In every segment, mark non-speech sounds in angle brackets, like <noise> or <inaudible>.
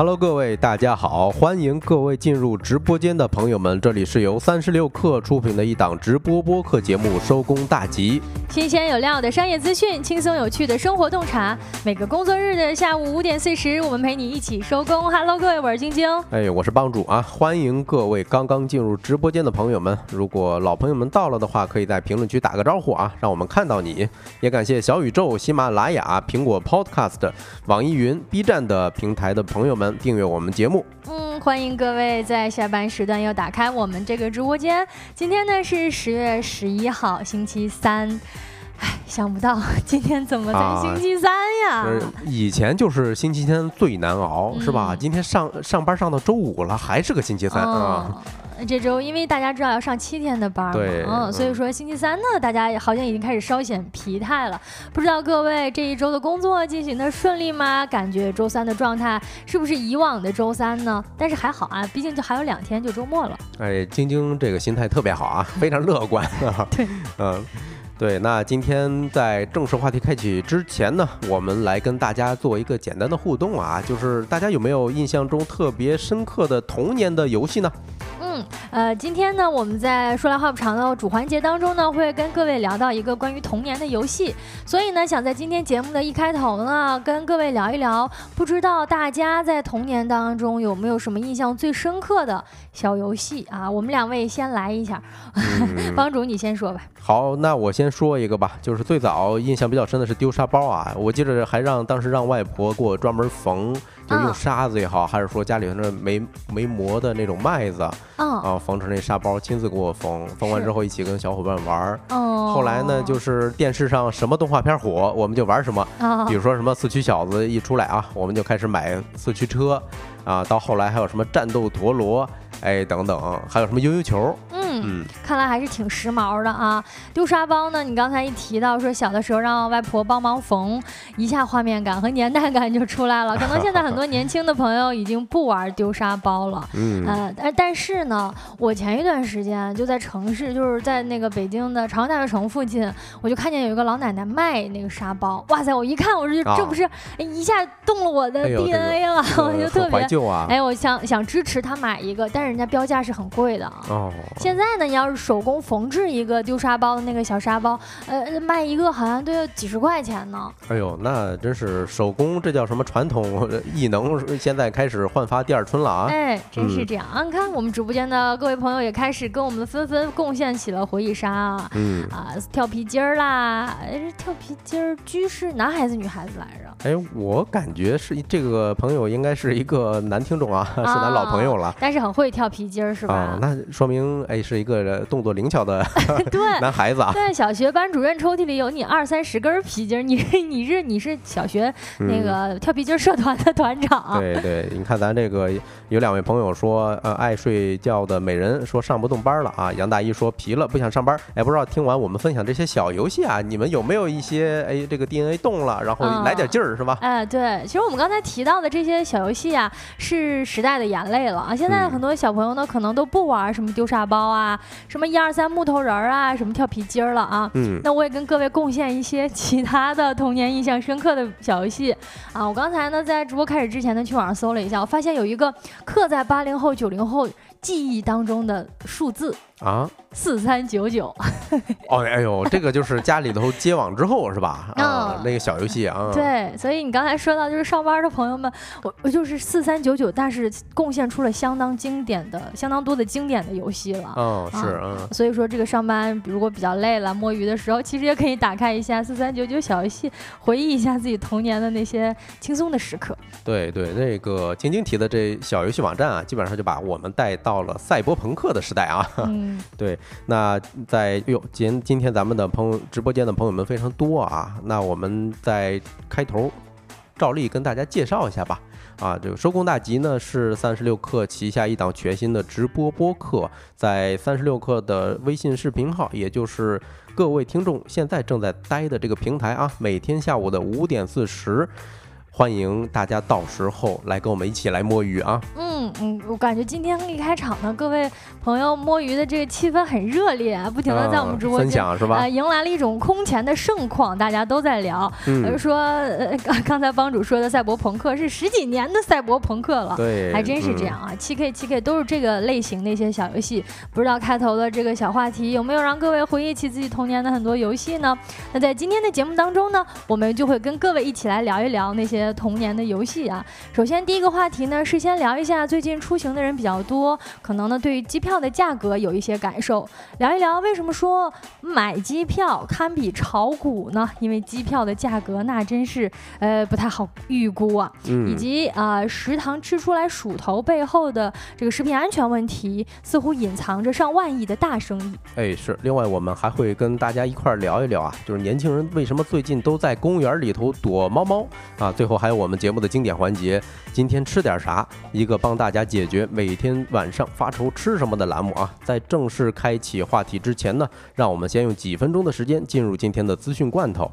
Hello，各位大家好，欢迎各位进入直播间的朋友们，这里是由三十六氪出品的一档直播播客节目《收工大吉》，新鲜有料的商业资讯，轻松有趣的生活洞察，每个工作日的下午五点四十，我们陪你一起收工。Hello，各位，我是晶晶。哎，我是帮主啊，欢迎各位刚刚进入直播间的朋友们，如果老朋友们到了的话，可以在评论区打个招呼啊，让我们看到你。也感谢小宇宙、喜马拉雅、苹果 Podcast、网易云、B 站的平台的朋友们。订阅我们节目，嗯，欢迎各位在下班时段又打开我们这个直播间。今天呢是十月十一号，星期三。唉，想不到今天怎么在星期三呀？以前就是星期天最难熬，是吧？今天上上班上到周五了，还是个星期三啊。这周因为大家知道要上七天的班嘛，嗯，所以说星期三呢，大家好像已经开始稍显疲态了。不知道各位这一周的工作进行的顺利吗？感觉周三的状态是不是以往的周三呢？但是还好啊，毕竟就还有两天就周末了。哎，晶晶这个心态特别好啊，非常乐观。<laughs> 对，嗯。对，那今天在正式话题开启之前呢，我们来跟大家做一个简单的互动啊，就是大家有没有印象中特别深刻的童年的游戏呢？嗯，呃，今天呢，我们在说来话不长的主环节当中呢，会跟各位聊到一个关于童年的游戏，所以呢，想在今天节目的一开头呢，跟各位聊一聊，不知道大家在童年当中有没有什么印象最深刻的小游戏啊？我们两位先来一下，帮主你先说吧。好，那我先说一个吧，就是最早印象比较深的是丢沙包啊，我记得还让当时让外婆给我专门缝。就用沙子也好，还是说家里头那没没磨的那种麦子，啊，缝成那沙包，亲自给我缝，缝完之后一起跟小伙伴玩儿。哦，后来呢，就是电视上什么动画片火，我们就玩什么。啊，比如说什么四驱小子一出来啊，我们就开始买四驱车，啊，到后来还有什么战斗陀螺，哎，等等，还有什么悠悠球。嗯，看来还是挺时髦的啊！丢沙包呢？你刚才一提到说小的时候让外婆帮忙缝，一下画面感和年代感就出来了。<laughs> 可能现在很多年轻的朋友已经不玩丢沙包了。嗯，呃，但但是呢，我前一段时间就在城市，就是在那个北京的朝阳大学城附近，我就看见有一个老奶奶卖那个沙包。哇塞！我一看，我说这不是一下动了我的 DNA 了，我就特别哎，我想想支持他买一个，但是人家标价是很贵的啊。哦，现在。那你要是手工缝制一个丢沙包的那个小沙包，呃，卖一个好像都要几十块钱呢。哎呦，那真是手工，这叫什么传统 <laughs> 艺能？现在开始焕发第二春了啊！哎，真是这样。你看我们直播间的各位朋友也开始跟我们纷纷贡献起了回忆杀啊，嗯啊，跳皮筋儿啦，哎，跳皮筋儿，居是男孩子女孩子来着？哎，我感觉是这个朋友应该是一个男听众啊，是咱老朋友了。但是很会跳皮筋儿是吧？啊，那说明哎是一个动作灵巧的 <laughs> 对男孩子啊。对，小学班主任抽屉里有你二三十根皮筋儿，你你是你是小学那个跳皮筋社团的团长。对对，你看咱这个有两位朋友说，呃，爱睡觉的美人说上不动班了啊。杨大一说疲了不想上班。哎，不知道听完我们分享这些小游戏啊，你们有没有一些哎这个 DNA 动了，然后来点劲儿。是吧？哎，对，其实我们刚才提到的这些小游戏啊，是时代的眼泪了啊。现在很多小朋友呢，可能都不玩什么丢沙包啊，什么一二三木头人儿啊，什么跳皮筋儿了啊。嗯。那我也跟各位贡献一些其他的童年印象深刻的小游戏啊。我刚才呢，在直播开始之前呢，去网上搜了一下，我发现有一个刻在八零后、九零后记忆当中的数字。啊，四三九九，哦，哎呦，这个就是家里头接网之后是吧？<laughs> 啊，那个小游戏啊。<laughs> 对，所以你刚才说到就是上班的朋友们，我我就是四三九九，但是贡献出了相当经典的、相当多的经典的游戏了。嗯，是嗯。所以说这个上班如果比较累了、摸鱼的时候，其实也可以打开一下四三九九小游戏，回忆一下自己童年的那些轻松的时刻。对对，那个晶晶提的这小游戏网站啊，基本上就把我们带到了赛博朋克的时代啊。<laughs> 嗯。对，那在哟，今今天咱们的朋友直播间的朋友们非常多啊，那我们在开头照例跟大家介绍一下吧。啊，这个收工大吉呢是三十六氪旗下一档全新的直播播客，在三十六氪的微信视频号，也就是各位听众现在正在待的这个平台啊，每天下午的五点四十。欢迎大家到时候来跟我们一起来摸鱼啊！嗯，嗯，我感觉今天一开场呢，各位朋友摸鱼的这个气氛很热烈，不停的在我们直播间是吧？迎来了一种空前的盛况，大家都在聊，说呃，刚才帮主说的赛博朋克是十几年的赛博朋克了，对，还真是这样啊，七 K 七 K 都是这个类型的一些小游戏，不知道开头的这个小话题有没有让各位回忆起自己童年的很多游戏呢？那在今天的节目当中呢，我们就会跟各位一起来聊一聊那些童年的游戏啊。首先第一个话题呢，是先聊一下最近出行的人比较多，可能呢对于机票的价格有一些感受，聊一聊为什么说买机票堪比炒股呢？因为机票的价格那真是呃不太好预估啊，以及啊食堂吃出来鼠头背后的这个食品安全问题，似乎隐藏着上万亿的大生意。哎，是。另外我们还会跟大家一块儿聊一聊啊，就是年轻人为什么最近都在公园里头躲猫猫啊？最后还有我们节目的经典环节，今天吃点啥？一个帮大家解决每天晚上发愁吃什么的栏目啊。在正式开启话题之前呢，让我们先用几分钟的时间进入今天的资讯罐头。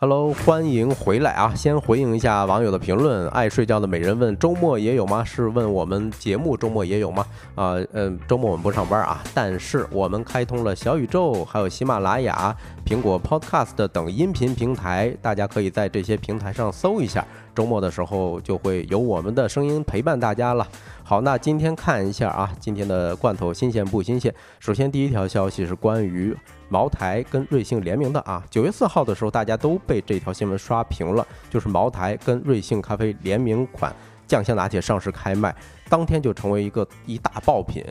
Hello，欢迎回来啊！先回应一下网友的评论。爱睡觉的美人问：周末也有吗？是问我们节目周末也有吗？啊，嗯，周末我们不上班啊，但是我们开通了小宇宙，还有喜马拉雅、苹果 Podcast 等音频平台，大家可以在这些平台上搜一下。周末的时候就会有我们的声音陪伴大家了。好，那今天看一下啊，今天的罐头新鲜不新鲜？首先第一条消息是关于。茅台跟瑞幸联名的啊，九月四号的时候，大家都被这条新闻刷屏了，就是茅台跟瑞幸咖啡联名款酱香拿铁上市开卖，当天就成为一个一大爆品，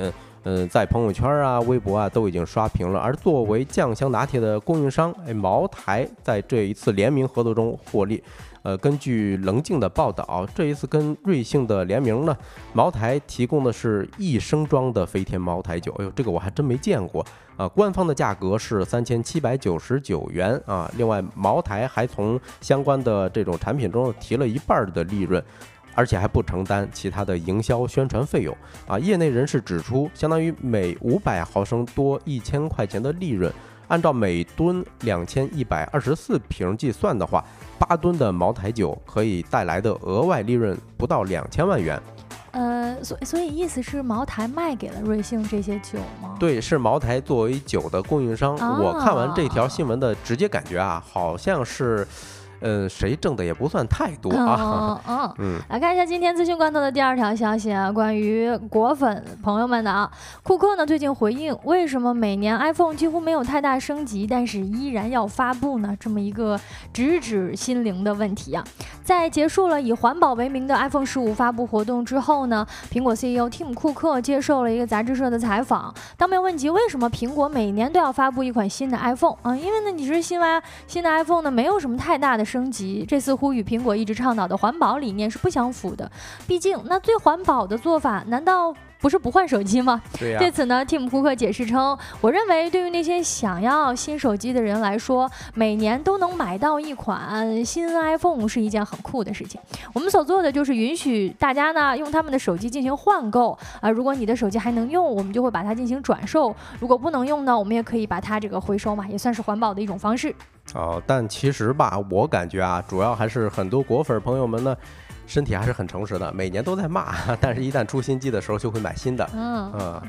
嗯，在朋友圈啊、微博啊都已经刷屏了。而作为酱香拿铁的供应商，哎，茅台在这一次联名合作中获利。呃，根据棱镜的报道，这一次跟瑞幸的联名呢，茅台提供的是一升装的飞天茅台酒。哎呦，这个我还真没见过啊！官方的价格是三千七百九十九元啊。另外，茅台还从相关的这种产品中提了一半的利润，而且还不承担其他的营销宣传费用啊。业内人士指出，相当于每五百毫升多一千块钱的利润，按照每吨两千一百二十四瓶计算的话。八吨的茅台酒可以带来的额外利润不到两千万元，呃，所所以意思是茅台卖给了瑞幸这些酒吗？对，是茅台作为酒的供应商。我看完这条新闻的直接感觉啊，好像是。嗯，谁挣的也不算太多啊。嗯 <laughs> 嗯，来看一下今天资讯罐头的第二条消息啊，关于果粉朋友们的啊。库克呢最近回应，为什么每年 iPhone 几乎没有太大升级，但是依然要发布呢？这么一个直指心灵的问题啊。在结束了以环保为名的 iPhone 十五发布活动之后呢，苹果 CEO Tim 库克接受了一个杂志社的采访，当面问及为什么苹果每年都要发布一款新的 iPhone 啊，因为呢，你是新来新的 iPhone 呢，没有什么太大的。升级，这似乎与苹果一直倡导的环保理念是不相符的。毕竟，那最环保的做法，难道？不是不换手机吗？对此呢，Tim 库克解释称：“我认为，对于那些想要新手机的人来说，每年都能买到一款新 iPhone 是一件很酷的事情。我们所做的就是允许大家呢用他们的手机进行换购啊。如果你的手机还能用，我们就会把它进行转售；如果不能用呢，我们也可以把它这个回收嘛，也算是环保的一种方式。哦，但其实吧，我感觉啊，主要还是很多果粉朋友们呢。”身体还是很诚实的，每年都在骂，<laughs> 但是一旦出新机的时候就会买新的。嗯嗯，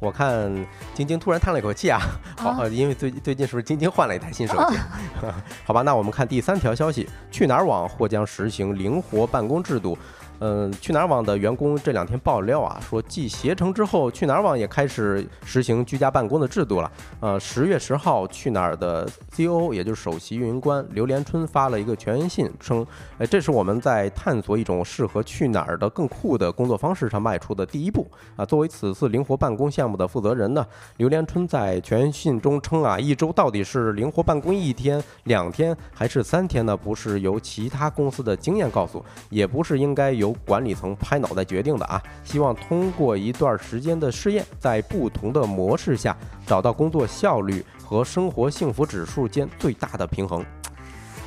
我看晶晶突然叹了一口气啊，好，因为最最近是不是晶晶换了一台新手机？<laughs> 好吧，那我们看第三条消息，去哪儿网或将实行灵活办公制度。嗯，去哪儿网的员工这两天爆料啊，说继携程之后，去哪儿网也开始实行居家办公的制度了。呃，十月十号，去哪儿的 CEO，也就是首席运营官刘连春发了一个全员信，称，哎，这是我们在探索一种适合去哪儿的更酷的工作方式上迈出的第一步啊。作为此次灵活办公项目的负责人呢，刘连春在全员信中称啊，一周到底是灵活办公一天、两天还是三天呢？不是由其他公司的经验告诉，也不是应该由管理层拍脑袋决定的啊！希望通过一段时间的试验，在不同的模式下找到工作效率和生活幸福指数间最大的平衡。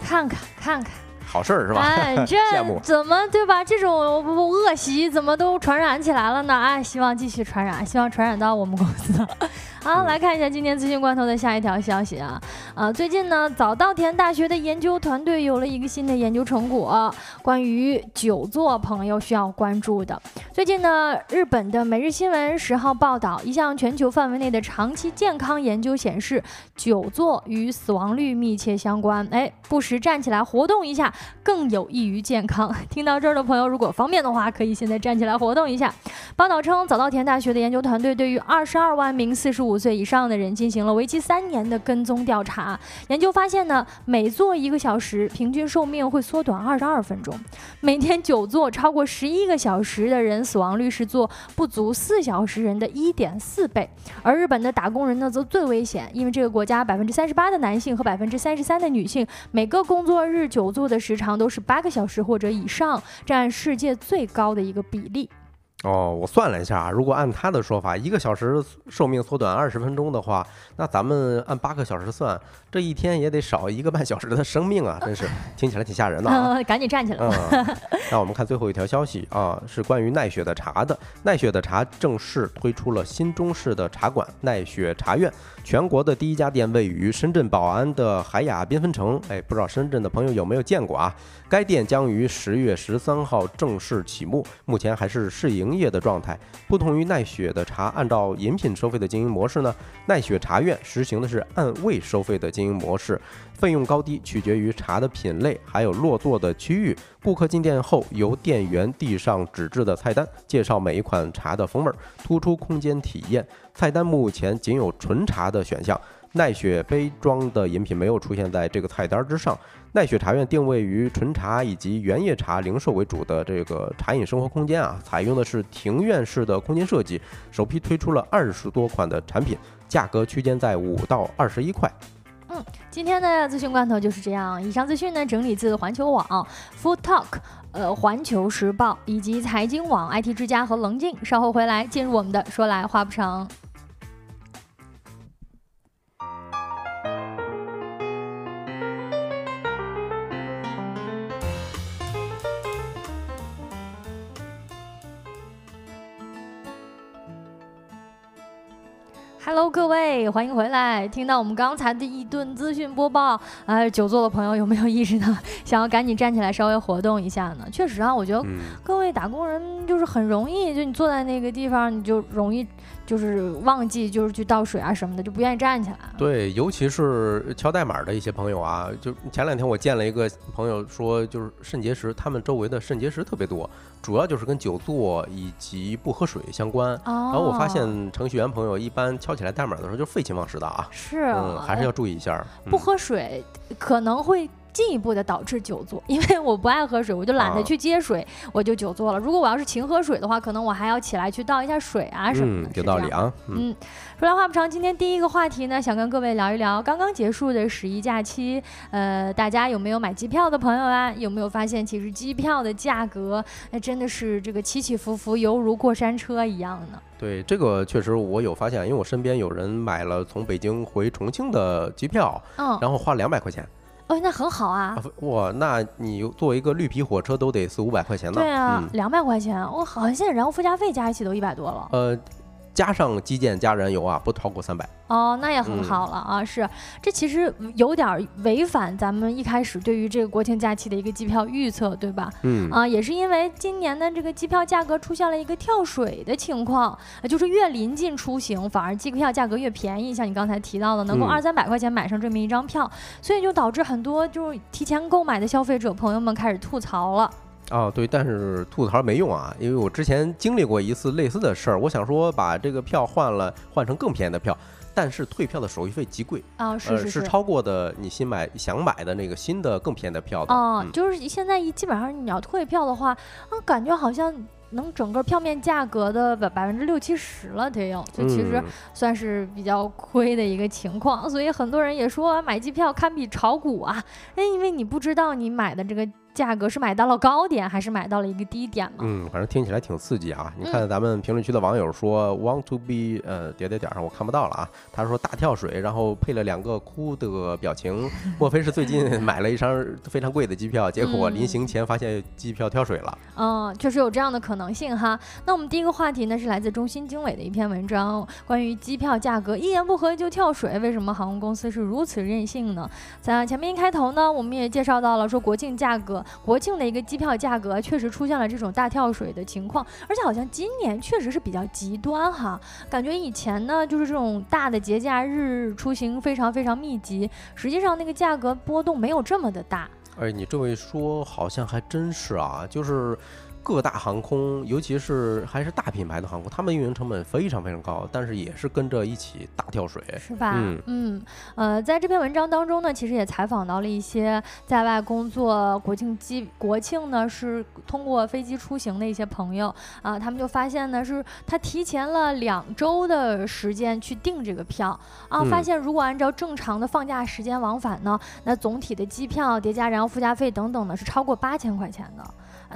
看看看看，好事儿是吧？哎，<laughs> 这怎么对吧？这种恶习怎么都传染起来了呢？哎，希望继续传染，希望传染到我们公司。好，来看一下今天资讯关头的下一条消息啊，啊，最近呢，早稻田大学的研究团队有了一个新的研究成果，关于久坐，朋友需要关注的。最近呢，日本的每日新闻十号报道，一项全球范围内的长期健康研究显示，久坐与死亡率密切相关。哎，不时站起来活动一下，更有益于健康。<laughs> 听到这儿的朋友，如果方便的话，可以现在站起来活动一下。报道称，早稻田大学的研究团队对于二十二万名四十五。岁以上的人进行了为期三年的跟踪调查，研究发现呢，每坐一个小时，平均寿命会缩短二十二分钟。每天久坐超过十一个小时的人，死亡率是坐不足四小时人的一点四倍。而日本的打工人呢，则最危险，因为这个国家百分之三十八的男性和百分之三十三的女性，每个工作日久坐的时长都是八个小时或者以上，占世界最高的一个比例。哦，我算了一下啊，如果按他的说法，一个小时寿命缩短二十分钟的话，那咱们按八个小时算，这一天也得少一个半小时的生命啊！真是听起来挺吓人的啊！<laughs> 赶紧站起来。嗯，<laughs> 那我们看最后一条消息啊，是关于奈雪的茶的。奈雪的茶正式推出了新中式的茶馆——奈雪茶院。全国的第一家店位于深圳宝安的海雅缤纷城，哎，不知道深圳的朋友有没有见过啊？该店将于十月十三号正式启幕，目前还是试营业的状态。不同于奈雪的茶按照饮品收费的经营模式呢，奈雪茶院实行的是按位收费的经营模式。费用高低取决于茶的品类，还有落座的区域。顾客进店后，由店员递上纸质的菜单，介绍每一款茶的风味，突出空间体验。菜单目前仅有纯茶的选项，奈雪杯装的饮品没有出现在这个菜单之上。奈雪茶院定位于纯茶以及原叶茶零售为主的这个茶饮生活空间啊，采用的是庭院式的空间设计，首批推出了二十多款的产品，价格区间在五到二十一块。嗯，今天的资讯罐头就是这样。以上资讯呢，整理自环球网、Food Talk、呃环球时报以及财经网、IT 之家和棱镜。稍后回来进入我们的说来话不长。Hello，各位，欢迎回来。听到我们刚才的一顿资讯播报，哎，久坐的朋友有没有意识到想要赶紧站起来稍微活动一下呢？确实啊，我觉得各位打工人就是很容易，就你坐在那个地方，你就容易就是忘记就是去倒水啊什么的，就不愿意站起来。对，尤其是敲代码的一些朋友啊，就前两天我见了一个朋友说，就是肾结石，他们周围的肾结石特别多。主要就是跟久坐以及不喝水相关，然后我发现程序员朋友一般敲起来代码的时候就废寝忘食的啊，是，嗯，还是要注意一下。不喝水可能会。进一步的导致久坐，因为我不爱喝水，我就懒得去接水，我就久坐了。如果我要是勤喝水的话，可能我还要起来去倒一下水啊什么的。有道理啊。嗯，说来话不长，今天第一个话题呢，想跟各位聊一聊刚刚结束的十一假期。呃，大家有没有买机票的朋友啊？有没有发现其实机票的价格，那真的是这个起起伏伏，犹如过山车一样呢？对，这个确实我有发现，因为我身边有人买了从北京回重庆的机票，嗯，然后花两百块钱。哦，那很好啊！哇，那你坐一个绿皮火车都得四五百块钱呢。对啊，两百块钱，我好像现在燃油附加费加一起都一百多了。呃。加上基建加燃油啊，不超过三百哦，那也很好了啊。是，这其实有点违反咱们一开始对于这个国庆假期的一个机票预测，对吧？嗯啊，也是因为今年的这个机票价格出现了一个跳水的情况，就是越临近出行，反而机票价格越便宜。像你刚才提到的，能够二三百块钱买上这么一张票，所以就导致很多就是提前购买的消费者朋友们开始吐槽了。啊，对，但是吐槽没用啊，因为我之前经历过一次类似的事儿。我想说把这个票换了，换成更便宜的票，但是退票的手续费极贵啊，是是是超过的你新买想买的那个新的更便宜的票的。啊，就是现在一基本上你要退票的话，啊，感觉好像能整个票面价格的百百分之六七十了得有，就其实算是比较亏的一个情况。所以很多人也说买机票堪比炒股啊，哎，因为你不知道你买的这个。价格是买到了高点，还是买到了一个低点嘛？嗯，反正听起来挺刺激啊！你看咱们评论区的网友说，want to be 呃点点点上我看不到了啊。他说大跳水，然后配了两个哭的表情，莫非是最近 <laughs> 买了一张非常贵的机票，结果临行前发现机票跳水了？嗯，确实有这样的可能性哈。那我们第一个话题呢是来自中新经纬的一篇文章，关于机票价格一言不合就跳水，为什么航空公司是如此任性呢？在前面一开头呢，我们也介绍到了说国庆价格。国庆的一个机票价格确实出现了这种大跳水的情况，而且好像今年确实是比较极端哈。感觉以前呢，就是这种大的节假日出行非常非常密集，实际上那个价格波动没有这么的大。哎，你这么一说，好像还真是啊，就是。各大航空，尤其是还是大品牌的航空，他们运营成本非常非常高，但是也是跟着一起大跳水，是吧？嗯嗯，呃，在这篇文章当中呢，其实也采访到了一些在外工作国庆机国庆呢是通过飞机出行的一些朋友啊，他们就发现呢是他提前了两周的时间去订这个票啊，发现如果按照正常的放假时间往返呢，那总体的机票叠加燃油附加费等等呢是超过八千块钱的。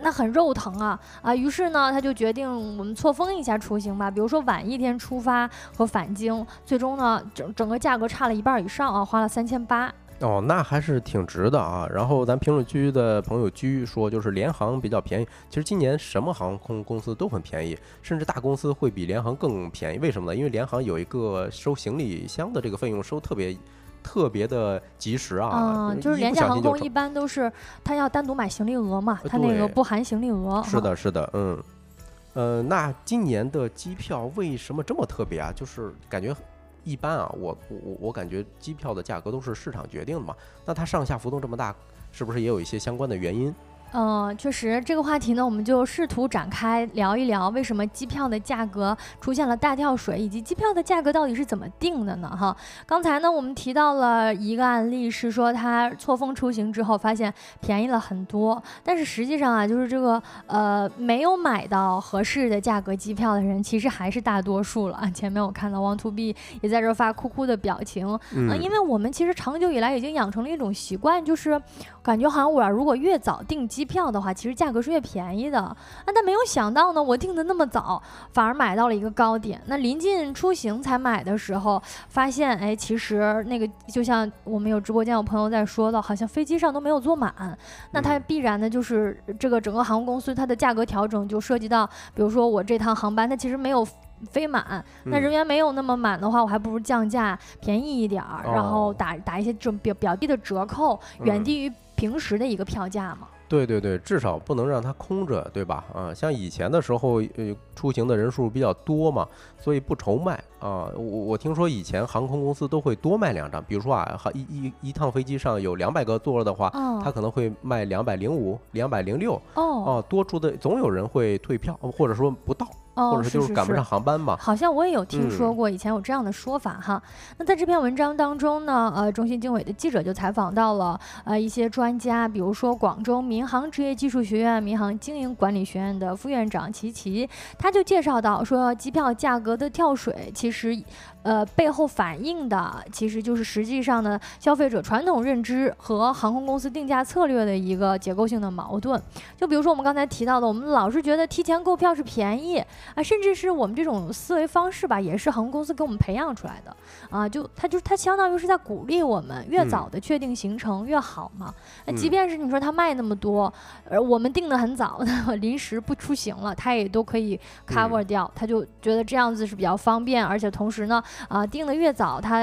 那很肉疼啊啊！于是呢，他就决定我们错峰一下出行吧，比如说晚一天出发和返京，最终呢，整整个价格差了一半以上啊，花了三千八。哦，那还是挺值的啊。然后咱评论区的朋友居说，就是联航比较便宜。其实今年什么航空公司都很便宜，甚至大公司会比联航更便宜。为什么呢？因为联航有一个收行李箱的这个费用收特别。特别的及时啊，嗯，就是廉价航空一般都是他要单独买行李额嘛，他那个不含行李额。是的，是的，嗯，呃，那今年的机票为什么这么特别啊？就是感觉一般啊，我我我感觉机票的价格都是市场决定的嘛，那它上下浮动这么大，是不是也有一些相关的原因？嗯，确实，这个话题呢，我们就试图展开聊一聊，为什么机票的价格出现了大跳水，以及机票的价格到底是怎么定的呢？哈，刚才呢，我们提到了一个案例，是说他错峰出行之后发现便宜了很多，但是实际上啊，就是这个呃没有买到合适的价格机票的人，其实还是大多数了啊。<laughs> 前面我看到 Want to be 也在这发哭哭的表情啊，因为我们其实长久以来已经养成了一种习惯，就是感觉好像我如果越早订机。机票的话，其实价格是越便宜的啊，但没有想到呢，我订的那么早，反而买到了一个高点。那临近出行才买的时候，发现哎，其实那个就像我们有直播间有朋友在说的，好像飞机上都没有坐满。那它必然的就是这个整个航空公司它的价格调整就涉及到，比如说我这趟航班它其实没有飞满，那人员没有那么满的话，我还不如降价便宜一点儿，然后打打一些这种比较低的折扣，远低于平时的一个票价嘛。对对对，至少不能让它空着，对吧？啊，像以前的时候，呃，出行的人数比较多嘛，所以不愁卖啊。我我听说以前航空公司都会多卖两张，比如说啊，一一一趟飞机上有两百个座的话，他可能会卖两百零五、两百零六。哦，哦，多出的总有人会退票，或者说不到。或者是就是赶不上航班吧？好像我也有听说过，以前有这样的说法哈。那在这篇文章当中呢，呃，中信经纬的记者就采访到了呃一些专家，比如说广州民航职业技术学院民航经营管理学院的副院长齐齐，他就介绍到说，机票价格的跳水其实。呃，背后反映的其实就是实际上呢，消费者传统认知和航空公司定价策略的一个结构性的矛盾。就比如说我们刚才提到的，我们老是觉得提前购票是便宜啊，甚至是我们这种思维方式吧，也是航空公司给我们培养出来的啊。就它就它相当于是在鼓励我们越早的确定行程越好嘛。那即便是你说它卖那么多，而我们定的很早，临时不出行了，它也都可以 cover 掉。他就觉得这样子是比较方便，而且同时呢。啊，定的越早，它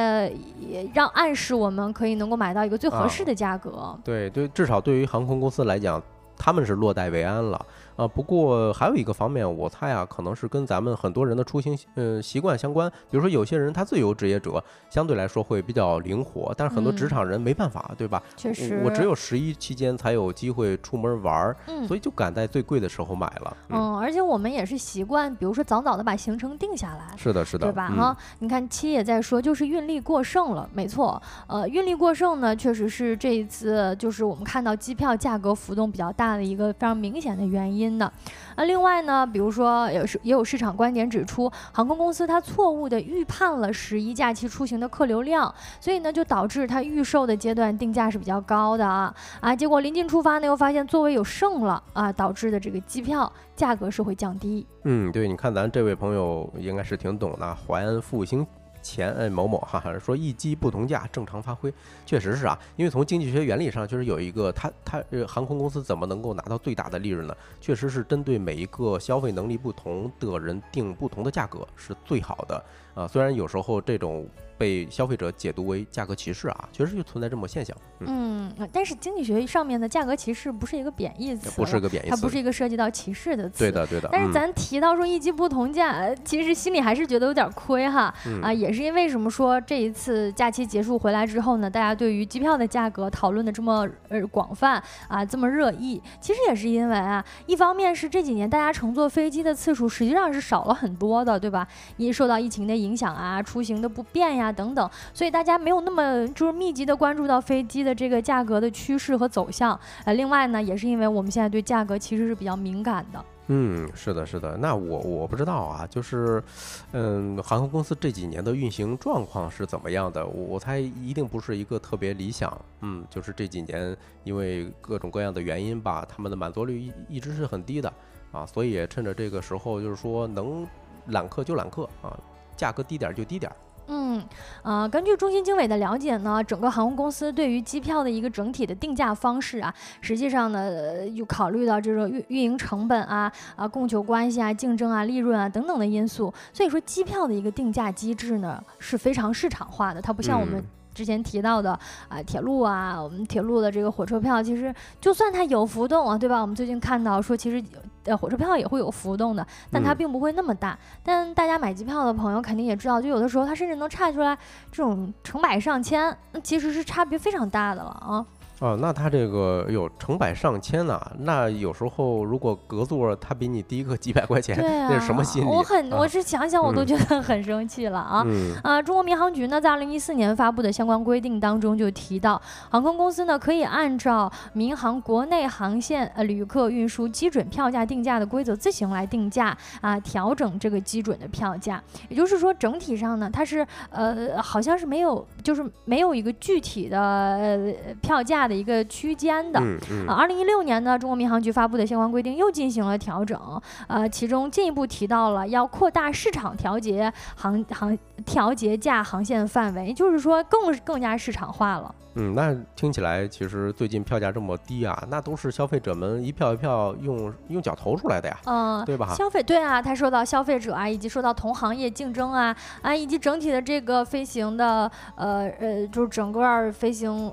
也让暗示我们可以能够买到一个最合适的价格。对对，至少对于航空公司来讲，他们是落袋为安了。啊，不过还有一个方面，我猜啊，可能是跟咱们很多人的出行呃习惯相关。比如说，有些人他自由职业者相对来说会比较灵活，但是很多职场人没办法，对吧？确实，我只有十一期间才有机会出门玩儿，所以就赶在最贵的时候买了。嗯，而且我们也是习惯，比如说早早的把行程定下来。是的，是的，对吧？哈，你看七也在说，就是运力过剩了，没错。呃，运力过剩呢，确实是这一次就是我们看到机票价格浮动比较大的一个非常明显的原因。因的。那另外呢，比如说有是也有市场观点指出，航空公司它错误的预判了十一假期出行的客流量，所以呢就导致它预售的阶段定价是比较高的啊啊，结果临近出发呢又发现座位有剩了啊，导致的这个机票价格是会降低。嗯，对，你看咱这位朋友应该是挺懂的，淮安复兴。前哎某某哈哈说一机不同价正常发挥，确实是啊，因为从经济学原理上，确实有一个它它呃航空公司怎么能够拿到最大的利润呢？确实是针对每一个消费能力不同的人定不同的价格是最好的啊。虽然有时候这种。被消费者解读为价格歧视啊，确实就存在这么现象。嗯，但是经济学上面的价格歧视不是一个贬义词，不是个贬义词，它不是一个涉及到歧视的词。对的，对的。但是咱提到说一机不同价，其实心里还是觉得有点亏哈。啊，也是因为什么说这一次假期结束回来之后呢，大家对于机票的价格讨论的这么呃广泛啊，这么热议，其实也是因为啊，一方面是这几年大家乘坐飞机的次数实际上是少了很多的，对吧？因受到疫情的影响啊，出行的不便呀。啊，等等，所以大家没有那么就是密集的关注到飞机的这个价格的趋势和走向。呃，另外呢，也是因为我们现在对价格其实是比较敏感的。嗯，是的，是的。那我我不知道啊，就是，嗯，航空公司这几年的运行状况是怎么样的？我猜一定不是一个特别理想。嗯，就是这几年因为各种各样的原因吧，他们的满座率一一直是很低的啊，所以趁着这个时候，就是说能揽客就揽客啊，价格低点就低点。嗯，呃，根据中心经纬的了解呢，整个航空公司对于机票的一个整体的定价方式啊，实际上呢，又考虑到这种运运营成本啊、啊供求关系啊、竞争啊、利润啊等等的因素，所以说机票的一个定价机制呢是非常市场化的，它不像我们。之前提到的啊，铁路啊，我们铁路的这个火车票，其实就算它有浮动啊，对吧？我们最近看到说，其实呃火车票也会有浮动的，但它并不会那么大。但大家买机票的朋友肯定也知道，就有的时候它甚至能差出来这种成百上千，那其实是差别非常大的了啊。哦，那他这个有成百上千呢，那有时候如果隔座他比你低个几百块钱，那是什么心理？我很，我是想想我都觉得很生气了啊！啊，中国民航局呢在二零一四年发布的相关规定当中就提到，航空公司呢可以按照民航国内航线呃旅客运输基准票价定价的规则自行来定价啊，调整这个基准的票价。也就是说，整体上呢，它是呃好像是没有，就是没有一个具体的呃票价。的一个区间的啊，二零一六年呢，中国民航局发布的相关规定又进行了调整，呃，其中进一步提到了要扩大市场调节航航调节价航线范围，就是说更更加市场化了。嗯，那听起来其实最近票价这么低啊，那都是消费者们一票一票用用脚投出来的呀，嗯，对吧？消费对啊，他说到消费者啊，以及说到同行业竞争啊啊，以及整体的这个飞行的呃呃，就是整个飞行。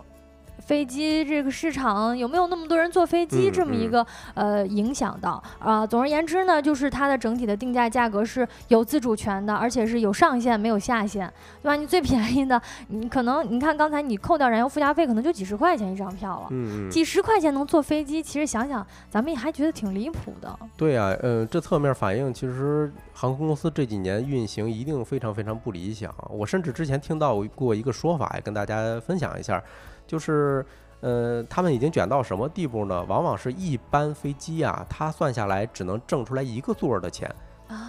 飞机这个市场有没有那么多人坐飞机这么一个呃影响到啊？总而言之呢，就是它的整体的定价价格是有自主权的，而且是有上限没有下限，对吧？你最便宜的，你可能你看刚才你扣掉燃油附加费，可能就几十块钱一张票了，嗯，几十块钱能坐飞机，其实想想咱们也还觉得挺离谱的。对呀，嗯，这侧面反映其实航空公司这几年运行一定非常非常不理想。我甚至之前听到过一个说法，也跟大家分享一下。就是，呃，他们已经卷到什么地步呢？往往是一班飞机啊，它算下来只能挣出来一个座儿的钱。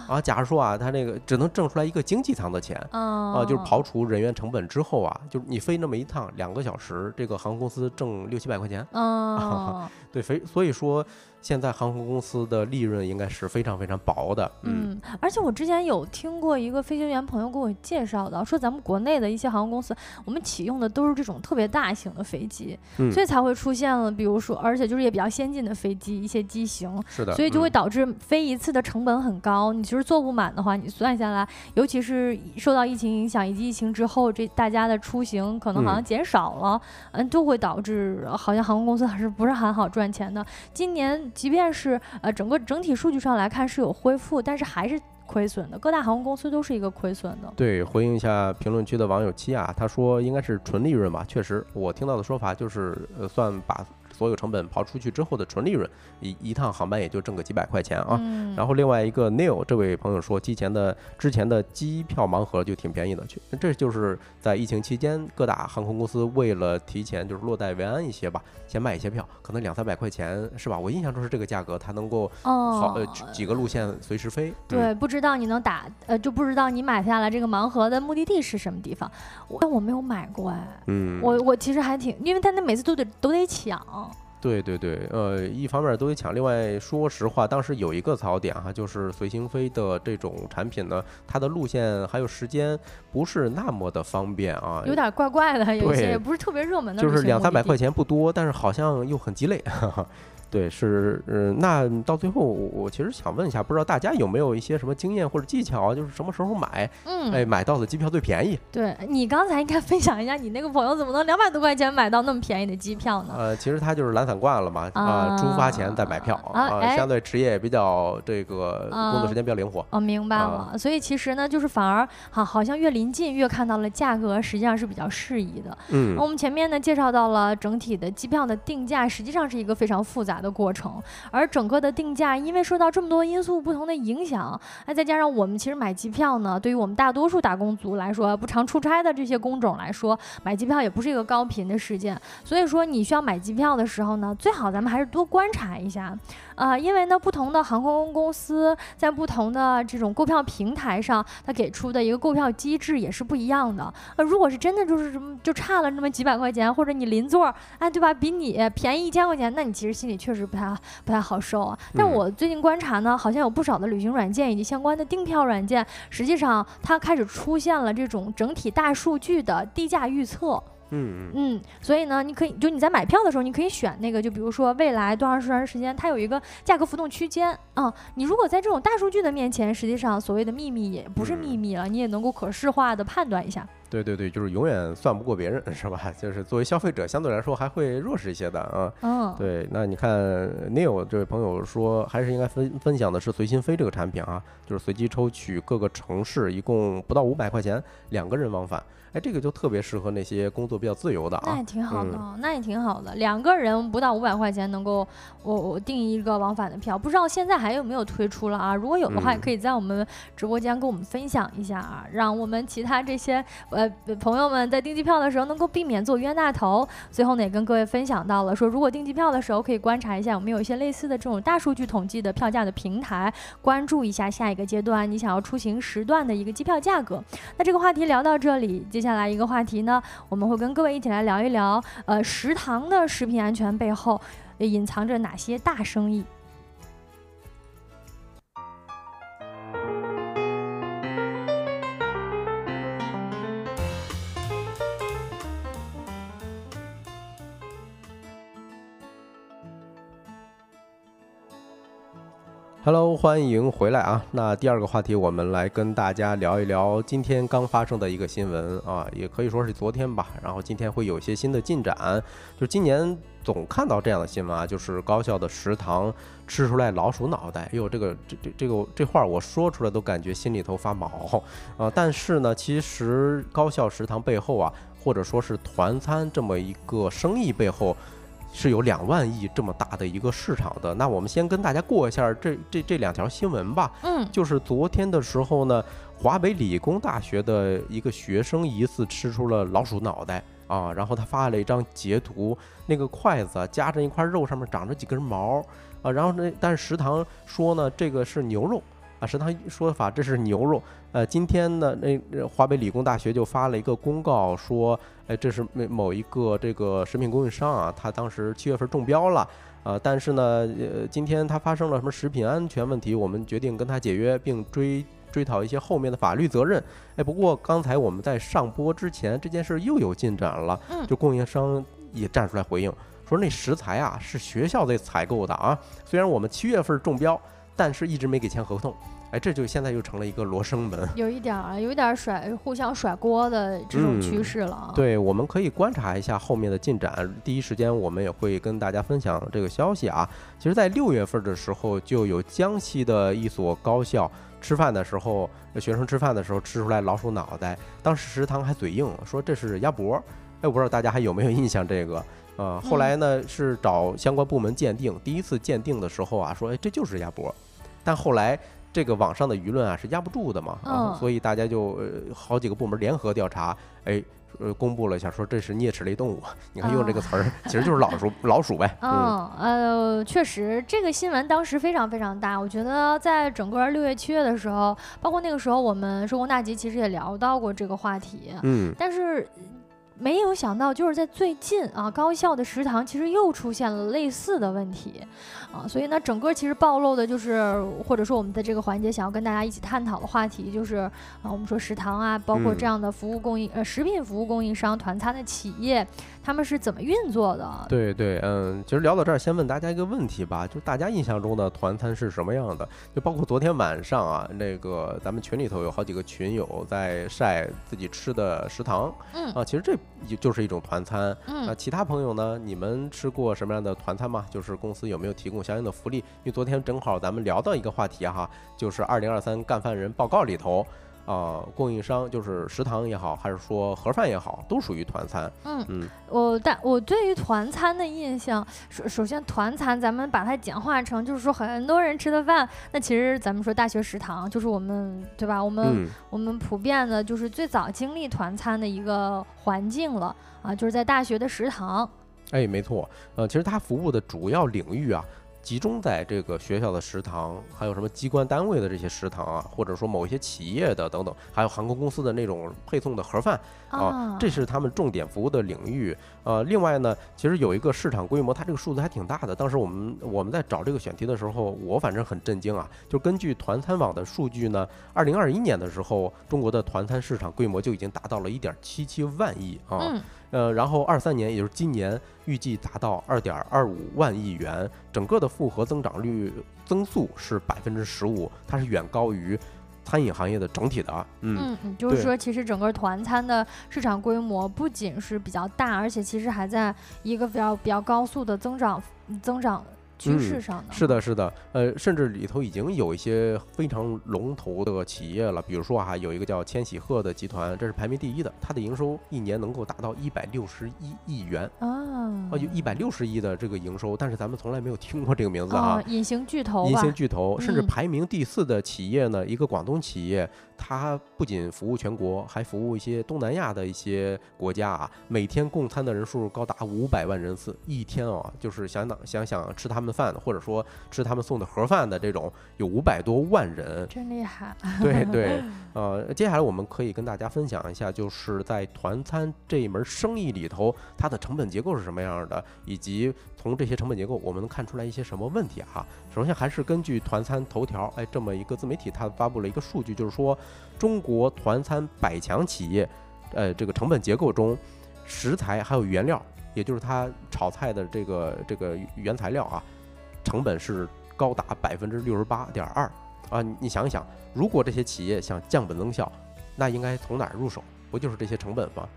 啊，假如说啊，他那个只能挣出来一个经济舱的钱，啊，就是刨除人员成本之后啊，就是你飞那么一趟两个小时，这个航空公司挣六七百块钱。啊，<laughs> 对，飞，所以说。现在航空公司的利润应该是非常非常薄的，嗯，而且我之前有听过一个飞行员朋友给我介绍的，说咱们国内的一些航空公司，我们启用的都是这种特别大型的飞机，所以才会出现了，比如说，而且就是也比较先进的飞机，一些机型，是的，所以就会导致飞一次的成本很高。你其实坐不满的话，你算下来，尤其是受到疫情影响以及疫情之后，这大家的出行可能好像减少了，嗯，就会导致好像航空公司还是不是很好赚钱的。今年。即便是呃整个整体数据上来看是有恢复，但是还是亏损的。各大航空公司都是一个亏损的。对，回应一下评论区的网友七啊，他说应该是纯利润吧。确实，我听到的说法就是呃算把所有成本刨出去之后的纯利润，一一趟航班也就挣个几百块钱啊。嗯。然后另外一个 Neil 这位朋友说，之前的之前的机票盲盒就挺便宜的，去这就是在疫情期间各大航空公司为了提前就是落袋为安一些吧，先卖一些票，可能两三百块钱是吧？我印象中是这个价格，它能够好呃几个路线随时飞。对，不知道你能打呃就不知道你买下来这个盲盒的目的地是什么地方，但我没有买过哎。嗯。我我其实还挺，因为他那每次都得都得抢。对对对，呃，一方面都得抢，另外说实话，当时有一个槽点哈，就是随行飞的这种产品呢，它的路线还有时间不是那么的方便啊，有点怪怪的，有些也不是特别热门的，就是两三百块钱不多，但是好像又很鸡肋。<laughs> 对，是，嗯，那到最后，我其实想问一下，不知道大家有没有一些什么经验或者技巧，就是什么时候买，嗯，哎，买到的机票最便宜？对你刚才应该分享一下，你那个朋友怎么能两百多块钱买到那么便宜的机票呢？呃，其实他就是懒散惯了嘛，啊，出发前再买票啊，相对职业也比较这个工作时间比较灵活。哦，明白了。所以其实呢，就是反而好，好像越临近越看到了价格，实际上是比较适宜的。嗯，我们前面呢介绍到了整体的机票的定价，实际上是一个非常复杂的。的过程，而整个的定价因为受到这么多因素不同的影响，那，再加上我们其实买机票呢，对于我们大多数打工族来说，不常出差的这些工种来说，买机票也不是一个高频的事件。所以说，你需要买机票的时候呢，最好咱们还是多观察一下。啊，因为呢，不同的航空公司在不同的这种购票平台上，它给出的一个购票机制也是不一样的。呃，如果是真的就是什么就差了那么几百块钱，或者你邻座，哎，对吧，比你便宜一千块钱，那你其实心里确实不太不太好受啊。但我最近观察呢，好像有不少的旅行软件以及相关的订票软件，实际上它开始出现了这种整体大数据的低价预测。嗯嗯，所以呢，你可以就你在买票的时候，你可以选那个，就比如说未来多长多长时间，它有一个价格浮动区间啊。你如果在这种大数据的面前，实际上所谓的秘密也不是秘密了，你也能够可视化的判断一下。对对对，就是永远算不过别人，是吧？<laughs> 就是作为消费者，相对来说还会弱势一些的啊。嗯，对。那你看，Neil 这位朋友说，还是应该分分享的是随心飞这个产品啊，就是随机抽取各个城市，一共不到五百块钱，两个人往返。哎，这个就特别适合那些工作比较自由的啊。那也挺好的，那也挺好的。两个人不到五百块钱能够我我订一个往返的票，不知道现在还有没有推出了啊？如果有的话，也可以在我们直播间跟我们分享一下啊，让我们其他这些呃朋友们在订机票的时候能够避免做冤大头。最后呢，也跟各位分享到了，说如果订机票的时候可以观察一下我们有一些类似的这种大数据统计的票价的平台，关注一下下一个阶段你想要出行时段的一个机票价格。那这个话题聊到这里，接。接下来一个话题呢，我们会跟各位一起来聊一聊，呃，食堂的食品安全背后隐藏着哪些大生意。Hello，欢迎回来啊！那第二个话题，我们来跟大家聊一聊今天刚发生的一个新闻啊，也可以说是昨天吧。然后今天会有一些新的进展，就今年总看到这样的新闻啊，就是高校的食堂吃出来老鼠脑袋。哎呦，这个这这这个这话我说出来都感觉心里头发毛啊！但是呢，其实高校食堂背后啊，或者说是团餐这么一个生意背后。是有两万亿这么大的一个市场的，那我们先跟大家过一下这这这两条新闻吧。嗯，就是昨天的时候呢，华北理工大学的一个学生疑似吃出了老鼠脑袋啊，然后他发了一张截图，那个筷子夹着一块肉，上面长着几根毛啊，然后呢，但是食堂说呢，这个是牛肉。啊，食堂说法这是牛肉。呃，今天呢，那华北理工大学就发了一个公告说，哎，这是某某一个这个食品供应商啊，他当时七月份中标了，啊，但是呢，呃，今天他发生了什么食品安全问题，我们决定跟他解约，并追追讨一些后面的法律责任。哎，不过刚才我们在上播之前，这件事又有进展了，就供应商也站出来回应，说那食材啊是学校在采购的啊，虽然我们七月份中标。但是一直没给签合同，哎，这就现在又成了一个罗生门，<laughs> 有一点儿，有一点儿甩互相甩锅的这种趋势了。对，我们可以观察一下后面的进展，第一时间我们也会跟大家分享这个消息啊。其实，在六月份的时候，就有江西的一所高校吃饭的时候，学生吃饭的时候吃出来老鼠脑袋，当时食堂还嘴硬，说这是鸭脖。哎我不知道大家还有没有印象这个？呃，<laughs> 后来呢是找相关部门鉴定，第一次鉴定的时候啊，说哎这就是鸭脖，但后来这个网上的舆论啊是压不住的嘛，啊，所以大家就好几个部门联合调查，哎。呃，公布了一下，说这是啮齿类动物。你看用这个词儿，<laughs> 其实就是老鼠，老鼠呗。嗯，呃，确实，这个新闻当时非常非常大。我觉得在整个六月、七月的时候，包括那个时候，我们收工大吉其实也聊到过这个话题。嗯，但是。没有想到，就是在最近啊，高校的食堂其实又出现了类似的问题，啊，所以呢，整个其实暴露的就是，或者说我们的这个环节想要跟大家一起探讨的话题就是，啊，我们说食堂啊，包括这样的服务供应呃食品服务供应商、团餐的企业。他们是怎么运作的？对对，嗯，其实聊到这儿，先问大家一个问题吧，就大家印象中的团餐是什么样的？就包括昨天晚上啊，那个咱们群里头有好几个群友在晒自己吃的食堂，嗯啊，其实这也就是一种团餐。嗯，那其他朋友呢？你们吃过什么样的团餐吗？就是公司有没有提供相应的福利？因为昨天正好咱们聊到一个话题哈，就是二零二三干饭人报告里头。啊，供应商就是食堂也好，还是说盒饭也好，都属于团餐。嗯嗯，我但我对于团餐的印象，首首先团餐咱们把它简化成就是说很多人吃的饭，那其实咱们说大学食堂就是我们对吧？我们我们普遍的就是最早经历团餐的一个环境了啊，就是在大学的食堂。哎，没错，呃，其实它服务的主要领域啊。集中在这个学校的食堂，还有什么机关单位的这些食堂啊，或者说某一些企业的等等，还有航空公司的那种配送的盒饭啊，这是他们重点服务的领域。呃，另外呢，其实有一个市场规模，它这个数字还挺大的。当时我们我们在找这个选题的时候，我反正很震惊啊。就根据团餐网的数据呢，二零二一年的时候，中国的团餐市场规模就已经达到了一点七七万亿啊。呃，然后二三年，也就是今年，预计达到二点二五万亿元，整个的复合增长率增速是百分之十五，它是远高于餐饮行业的整体的。嗯嗯，就是说，其实整个团餐的市场规模不仅是比较大，而且其实还在一个比较比较高速的增长增长。趋势上的是的，是的，呃，甚至里头已经有一些非常龙头的企业了，比如说哈，有一个叫千禧鹤的集团，这是排名第一的，它的营收一年能够达到一百六十一亿元。啊，哦，就一百六十亿的这个营收，但是咱们从来没有听过这个名字啊，隐形巨头，隐形巨头，甚至排名第四的企业呢，一个广东企业。它不仅服务全国，还服务一些东南亚的一些国家啊。每天供餐的人数高达五百万人次，一天啊，就是想想想想吃他们饭，或者说吃他们送的盒饭的这种，有五百多万人，真厉害。对对，<laughs> 呃，接下来我们可以跟大家分享一下，就是在团餐这一门生意里头，它的成本结构是什么样的，以及从这些成本结构，我们能看出来一些什么问题哈。首先还是根据团餐头条，哎，这么一个自媒体，它发布了一个数据，就是说。中国团餐百强企业，呃，这个成本结构中，食材还有原料，也就是它炒菜的这个这个原材料啊，成本是高达百分之六十八点二啊！你想一想，如果这些企业想降本增效，那应该从哪儿入手？不就是这些成本吗？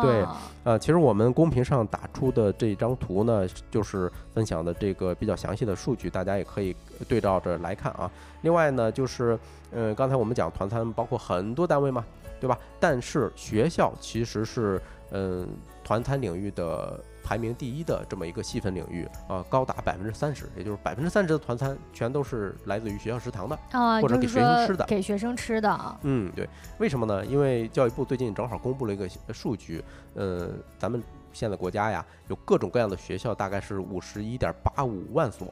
对，呃，其实我们公屏上打出的这张图呢，就是分享的这个比较详细的数据，大家也可以对照着来看啊。另外呢，就是，呃，刚才我们讲团餐包括很多单位嘛，对吧？但是学校其实是，嗯，团餐领域的。排名第一的这么一个细分领域啊，高达百分之三十，也就是百分之三十的团餐全都是来自于学校食堂的啊，或者给学生吃的，给学生吃的。嗯，对，为什么呢？因为教育部最近正好公布了一个数据，呃，咱们现在国家呀有各种各样的学校，大概是五十一点八五万所，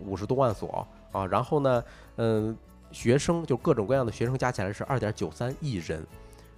五十多万所啊。然后呢，嗯，学生就各种各样的学生加起来是二点九三亿人。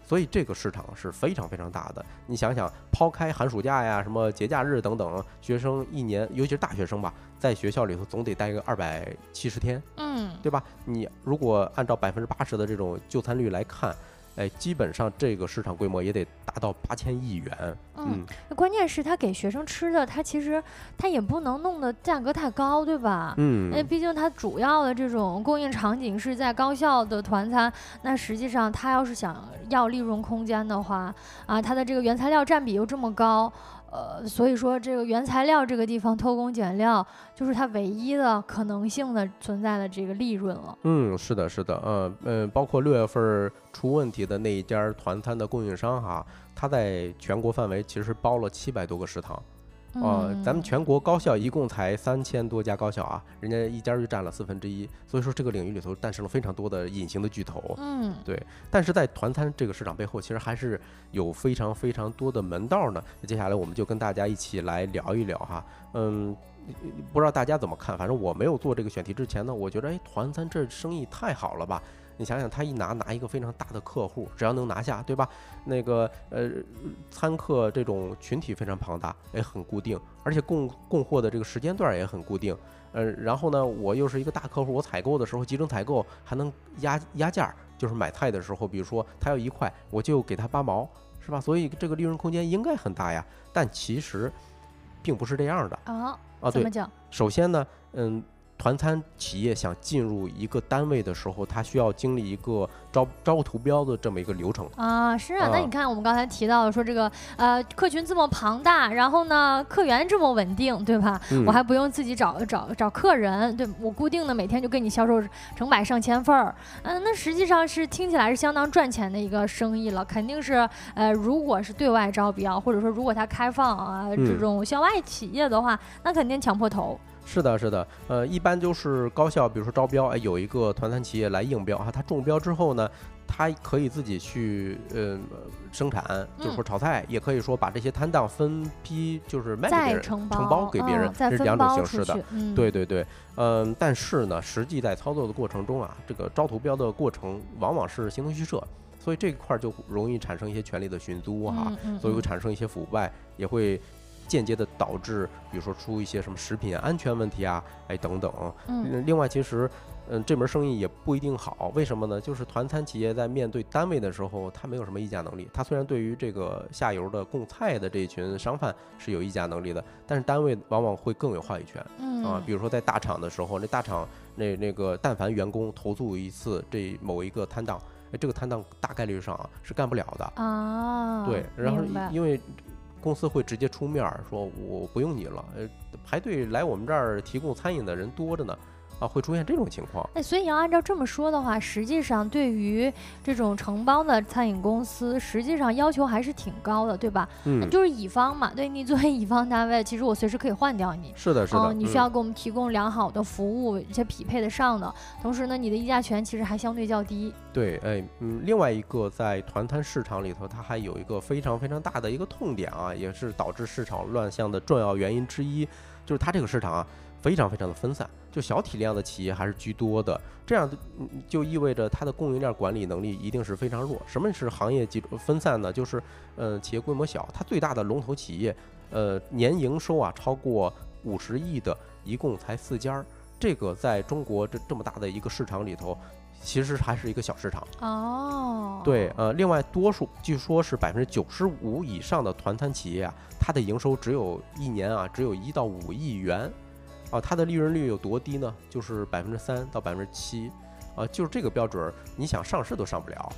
所以这个市场是非常非常大的。你想想，抛开寒暑假呀、什么节假日等等，学生一年，尤其是大学生吧，在学校里头总得待个二百七十天，嗯，对吧？你如果按照百分之八十的这种就餐率来看。哎，基本上这个市场规模也得达到八千亿元。嗯，关键是他给学生吃的，他其实他也不能弄的价格太高，对吧？嗯，为毕竟它主要的这种供应场景是在高校的团餐，那实际上他要是想要利润空间的话，啊，它的这个原材料占比又这么高。呃，所以说这个原材料这个地方偷工减料，就是它唯一的可能性的存在的这个利润了。嗯，是的，是的，嗯嗯，包括六月份出问题的那一家团餐的供应商哈，他在全国范围其实包了七百多个食堂。哦，咱们全国高校一共才三千多家高校啊，人家一家就占了四分之一，所以说这个领域里头诞生了非常多的隐形的巨头。嗯，对。但是在团餐这个市场背后，其实还是有非常非常多的门道呢。接下来我们就跟大家一起来聊一聊哈。嗯，不知道大家怎么看？反正我没有做这个选题之前呢，我觉得哎，团餐这生意太好了吧。你想想，他一拿拿一个非常大的客户，只要能拿下，对吧？那个呃，餐客这种群体非常庞大，也很固定，而且供供货的这个时间段也很固定。呃，然后呢，我又是一个大客户，我采购的时候集中采购，还能压压价，就是买菜的时候，比如说他要一块，我就给他八毛，是吧？所以这个利润空间应该很大呀。但其实并不是这样的啊啊！对，讲？首先呢，嗯。团餐企业想进入一个单位的时候，它需要经历一个招招投标的这么一个流程啊。是啊，那你看我们刚才提到的说这个呃客群这么庞大，然后呢客源这么稳定，对吧？我还不用自己找找找客人，对我固定的每天就给你销售成百上千份儿。嗯，那实际上是听起来是相当赚钱的一个生意了，肯定是呃如果是对外招标，或者说如果它开放啊这种校外企业的话，那肯定抢破头。是的，是的，呃，一般就是高校，比如说招标，哎，有一个团餐企业来应标啊，他中标之后呢，他可以自己去呃生产，就是说炒菜，也可以说把这些摊档分批就是卖给别人，承包给别人，这是两种形式的。对对对，嗯，但是呢，实际在操作的过程中啊，这个招投标的过程往往是形同虚设，所以这一块就容易产生一些权力的寻租哈，所以会产生一些腐败，也会。间接的导致，比如说出一些什么食品安全问题啊，哎等等。嗯。另外，其实，嗯，这门生意也不一定好。为什么呢？就是团餐企业在面对单位的时候，他没有什么议价能力。他虽然对于这个下游的供菜的这一群商贩是有议价能力的，但是单位往往会更有话语权。嗯。啊，比如说在大厂的时候，那大厂那那个但凡员工投诉一次这某一个摊档，哎，这个摊档大概率上啊是干不了的。啊。对，然后因为。公司会直接出面说我不用你了，呃，排队来我们这儿提供餐饮的人多着呢。啊，会出现这种情况。哎，所以要按照这么说的话，实际上对于这种承包的餐饮公司，实际上要求还是挺高的，对吧？嗯，就是乙方嘛，对你作为乙方单位，其实我随时可以换掉你。是的，是的。你需要给我们提供良好的服务，而且匹配得上的。同时呢，你的议价权其实还相对较低。对，哎，嗯，另外一个在团餐市场里头，它还有一个非常非常大的一个痛点啊，也是导致市场乱象的重要原因之一，就是它这个市场啊。非常非常的分散，就小体量的企业还是居多的，这样就意味着它的供应链管理能力一定是非常弱。什么是行业集分散呢？就是，呃，企业规模小，它最大的龙头企业，呃，年营收啊超过五十亿的，一共才四家儿。这个在中国这这么大的一个市场里头，其实还是一个小市场。哦，对，呃，另外多数据说是百分之九十五以上的团餐企业啊，它的营收只有一年啊，只有一到五亿元。啊，它的利润率有多低呢？就是百分之三到百分之七，啊，就是这个标准，你想上市都上不了，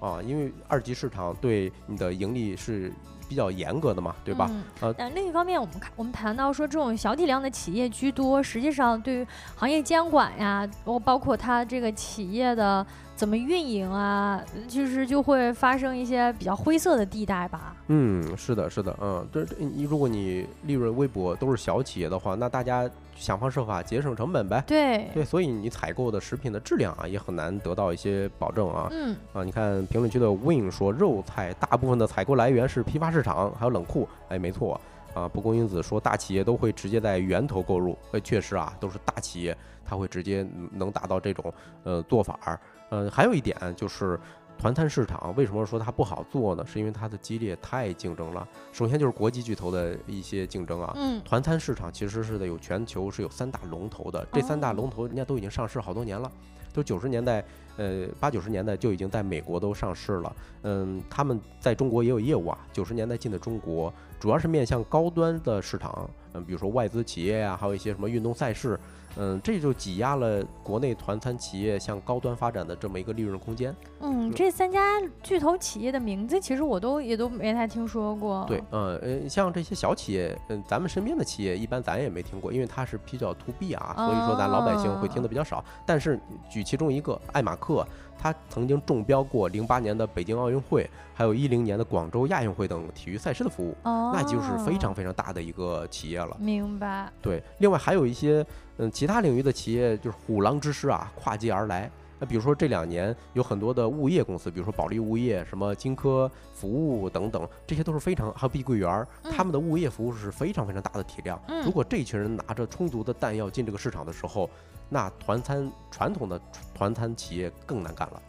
啊，因为二级市场对你的盈利是比较严格的嘛，对吧？呃，但另一方面，我们看我们谈到说这种小体量的企业居多，实际上对于行业监管呀，包包括它这个企业的。怎么运营啊？其实就会发生一些比较灰色的地带吧。嗯，是的，是的，嗯，对，你如果你利润微薄，都是小企业的话，那大家想方设法节省成本呗。对，对，所以你采购的食品的质量啊，也很难得到一些保证啊。嗯，啊，你看评论区的 Win 说，肉菜大部分的采购来源是批发市场，还有冷库。哎，没错。啊，蒲公英子说，大企业都会直接在源头购入。哎，确实啊，都是大企业，它会直接能达到这种呃做法儿。呃，还有一点就是，团餐市场为什么说它不好做呢？是因为它的激烈太竞争了。首先就是国际巨头的一些竞争啊。嗯。团餐市场其实是的有全球是有三大龙头的，这三大龙头人家都已经上市好多年了，都九十年代呃，八九十年代就已经在美国都上市了。嗯，他们在中国也有业务啊。九十年代进的中国，主要是面向高端的市场，嗯，比如说外资企业呀，还有一些什么运动赛事。嗯，这就挤压了国内团餐企业向高端发展的这么一个利润空间。嗯，这三家巨头企业的名字，其实我都也都没太听说过。对，嗯呃，像这些小企业，嗯，咱们身边的企业一般咱也没听过，因为它是比较 to B 啊，所以说咱老百姓会听的比较少。但是举其中一个爱马克。他曾经中标过零八年的北京奥运会，还有一零年的广州亚运会等体育赛事的服务，那就是非常非常大的一个企业了。明白。对，另外还有一些嗯其他领域的企业，就是虎狼之师啊，跨界而来。那比如说这两年有很多的物业公司，比如说保利物业、什么金科服务等等，这些都是非常还有碧桂园，他们的物业服务是非常非常大的体量。如果这群人拿着充足的弹药进这个市场的时候，那团餐传统的团餐企业更难干了。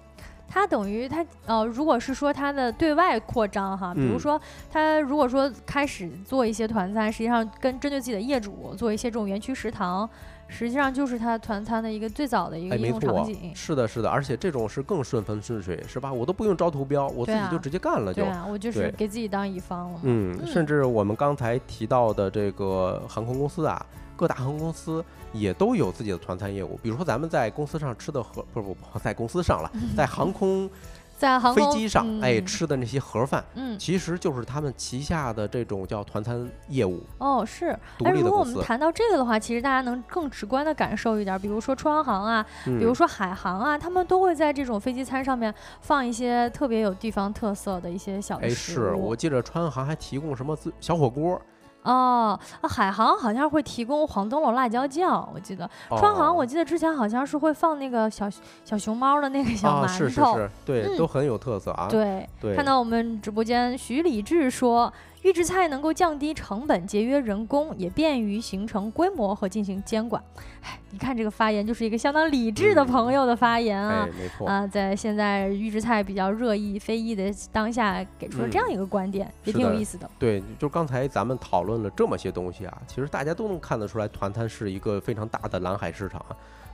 它等于它呃，如果是说它的对外扩张哈，比如说它如果说开始做一些团餐，实际上跟针对自己的业主做一些这种园区食堂，实际上就是它团餐的一个最早的一个应用场景。是的，是的，而且这种是更顺风顺水，是吧？我都不用招图标，我自己就直接干了，就对啊，我就是给自己当乙方了。嗯，甚至我们刚才提到的这个航空公司啊。各大航空公司也都有自己的团餐业务，比如说咱们在公司上吃的和，不不不，在公司上了，<laughs> 在航空，在航飞机上，哎，吃的那些盒饭，嗯，其实就是他们旗下的这种叫团餐业务。哦，是。哎，如果我们谈到这个的话，其实大家能更直观的感受一点，比如说川航啊，比如说海航啊，他们都会在这种飞机餐上面放一些特别有地方特色的一些小吃。哎，是我记得川航还提供什么自小火锅。哦，海航好像会提供黄灯笼辣椒酱，我记得。川航我记得之前好像是会放那个小小熊猫的那个小馒头，是是是，对，都很有特色啊。对，看到我们直播间徐礼智说。预制菜能够降低成本、节约人工，也便于形成规模和进行监管。哎，你看这个发言就是一个相当理智的朋友的发言啊！没错啊，在现在预制菜比较热议非议的当下，给出了这样一个观点，也挺有意思的。对，就刚才咱们讨论了这么些东西啊，其实大家都能看得出来，团餐是一个非常大的蓝海市场。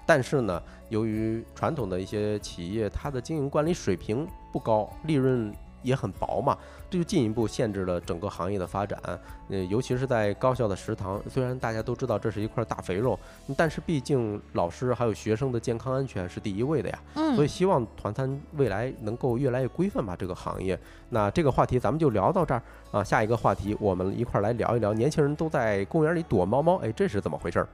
但是呢，由于传统的一些企业，它的经营管理水平不高，利润。也很薄嘛，这就进一步限制了整个行业的发展。呃，尤其是在高校的食堂，虽然大家都知道这是一块大肥肉，但是毕竟老师还有学生的健康安全是第一位的呀。嗯。所以希望团餐未来能够越来越规范吧，这个行业。那这个话题咱们就聊到这儿啊，下一个话题我们一块来聊一聊，年轻人都在公园里躲猫猫，哎，这是怎么回事儿？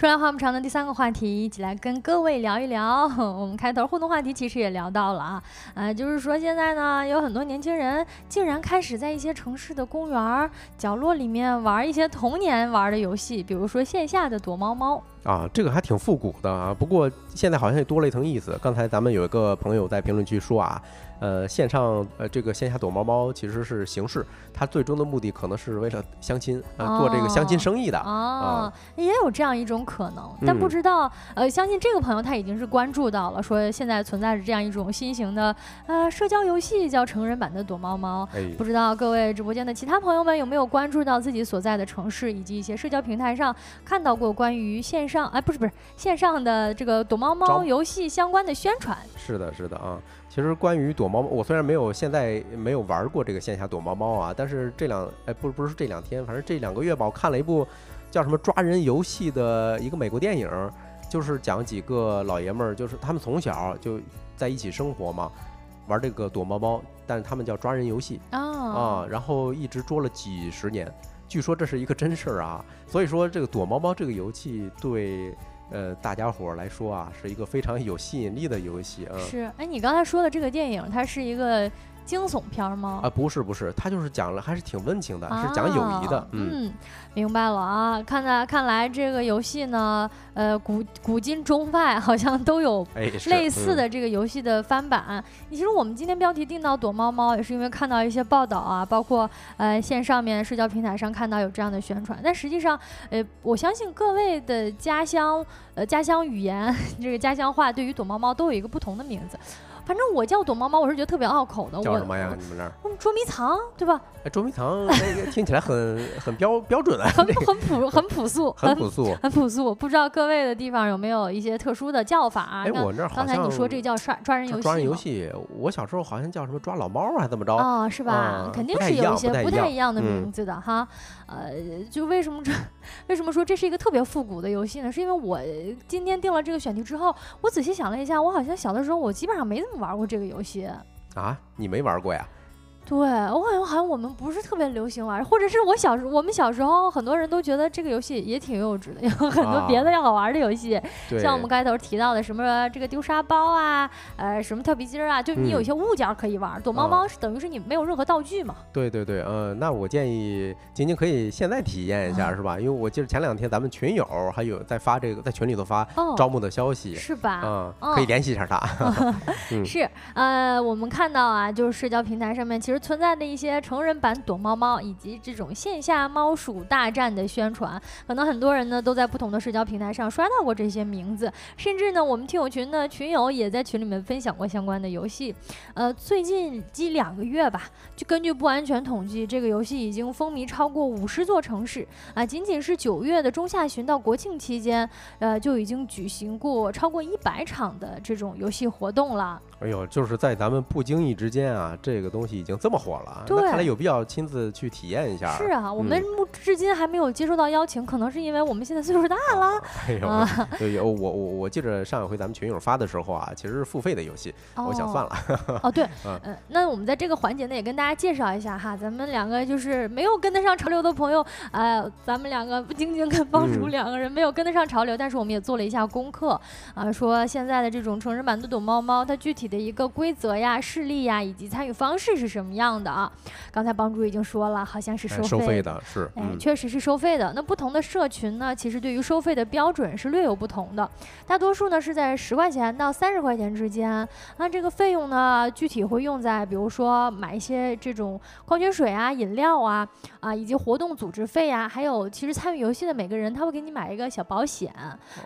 说来话不长的第三个话题，一起来跟各位聊一聊。<laughs> 我们开头互动话题其实也聊到了啊，呃，就是说现在呢，有很多年轻人竟然开始在一些城市的公园角落里面玩一些童年玩的游戏，比如说线下的躲猫猫。啊，这个还挺复古的啊，不过现在好像也多了一层意思。刚才咱们有一个朋友在评论区说啊，呃，线上呃这个线下躲猫猫其实是形式，它最终的目的可能是为了相亲啊，做这个相亲生意的啊，也有这样一种可能。但不知道，呃，相信这个朋友他已经是关注到了，说现在存在着这样一种新型的呃社交游戏，叫成人版的躲猫猫。不知道各位直播间的其他朋友们有没有关注到自己所在的城市以及一些社交平台上看到过关于线。上哎，不是不是线上的这个躲猫猫游戏相关的宣传。是的，是的啊。其实关于躲猫猫，我虽然没有现在没有玩过这个线下躲猫猫啊，但是这两哎不不是这两天，反正这两个月吧，我看了一部叫什么抓人游戏的一个美国电影，就是讲几个老爷们儿，就是他们从小就在一起生活嘛，玩这个躲猫猫，但是他们叫抓人游戏啊啊，然后一直捉了几十年。据说这是一个真事儿啊，所以说这个躲猫猫这个游戏对呃大家伙来说啊，是一个非常有吸引力的游戏啊。是，哎，你刚才说的这个电影，它是一个。惊悚片吗？啊，不是不是，他就是讲了，还是挺温情的，是讲友谊的。嗯，明白了啊。看来看来这个游戏呢，呃，古古今中外好像都有类似的这个游戏的翻版。其实我们今天标题定到躲猫猫，也是因为看到一些报道啊，包括呃线上面社交平台上看到有这样的宣传。但实际上，呃，我相信各位的家乡，呃，家乡语言 <laughs> 这个家乡话，对于躲猫猫都有一个不同的名字。反正我叫躲猫猫，我是觉得特别拗口的。叫什么呀？你们那儿？捉迷藏，对吧？哎，捉迷藏那个听起来很很标标准啊，很很朴很朴素，很朴素，很朴素。不知道各位的地方有没有一些特殊的叫法？哎，我那儿刚才你说这叫抓抓人游戏，抓人游戏。我小时候好像叫什么抓老猫还怎么着？啊，是吧？肯定是有一些不太一样的名字的哈。呃，就为什么这 <laughs> 为什么说这是一个特别复古的游戏呢？是因为我今天定了这个选题之后，我仔细想了一下，我好像小的时候我基本上没怎么玩过这个游戏。啊，你没玩过呀？对我感觉好像我们不是特别流行玩，或者是我小时我们小时候很多人都觉得这个游戏也挺幼稚的，有很多别的要好玩的游戏，像我们开头提到的什么这个丢沙包啊，呃，什么跳皮筋啊，就你有一些物件可以玩。躲猫猫是等于是你没有任何道具嘛？对对对，嗯，那我建议晶晶可以现在体验一下，是吧？因为我记得前两天咱们群友还有在发这个在群里头发招募的消息，是吧？嗯，可以联系一下他。<laughs> 是，呃，我们看到啊，就是社交平台上面其实。存在的一些成人版躲猫猫以及这种线下猫鼠大战的宣传，可能很多人呢都在不同的社交平台上刷到过这些名字，甚至呢我们听友群的群友也在群里面分享过相关的游戏。呃，最近近两个月吧，就根据不完全统计，这个游戏已经风靡超过五十座城市啊！仅仅是九月的中下旬到国庆期间，呃，就已经举行过超过一百场的这种游戏活动了。哎呦，就是在咱们不经意之间啊，这个东西已经这么火了，那看来有必要亲自去体验一下。是啊，我们至今还没有接受到邀请，可能是因为我们现在岁数大了。哎呦，有我我我记着上一回咱们群友发的时候啊，其实是付费的游戏，我想算了。<laughs> 哦，对，嗯，那我们在这个环节呢，也跟大家介绍一下哈，咱们两个就是没有跟得上潮流的朋友，呃，咱们两个晶晶跟帮主两个人没有跟得上潮流，但是我们也做了一下功课啊，说现在的这种成人版的躲猫猫，它具体。的一个规则呀、事例呀，以及参与方式是什么样的啊？刚才帮主已经说了，好像是收费的，是，哎，确实是收费的。那不同的社群呢，其实对于收费的标准是略有不同的。大多数呢是在十块钱到三十块钱之间。那这个费用呢，具体会用在比如说买一些这种矿泉水啊、饮料啊啊，以及活动组织费啊，还有其实参与游戏的每个人他会给你买一个小保险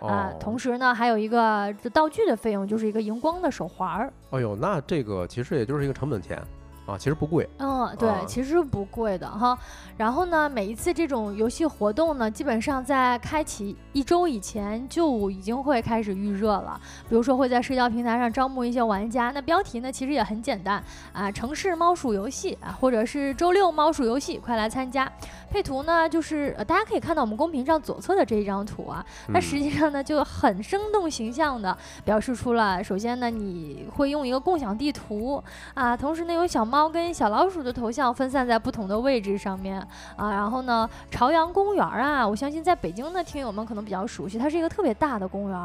啊。同时呢，还有一个道具的费用，就是一个荧光的手环儿。哎呦，那这个其实也就是一个成本钱。啊，其实不贵。嗯，对，其实不贵的哈。然后呢，每一次这种游戏活动呢，基本上在开启一周以前就已经会开始预热了。比如说会在社交平台上招募一些玩家，那标题呢其实也很简单啊，城市猫鼠游戏啊，或者是周六猫鼠游戏，快来参加。配图呢就是大家可以看到我们公屏上左侧的这一张图啊，它实际上呢就很生动形象的表示出了，首先呢你会用一个共享地图啊，同时呢有小猫。猫跟小老鼠的头像分散在不同的位置上面啊，然后呢，朝阳公园啊，我相信在北京的听友们可能比较熟悉，它是一个特别大的公园，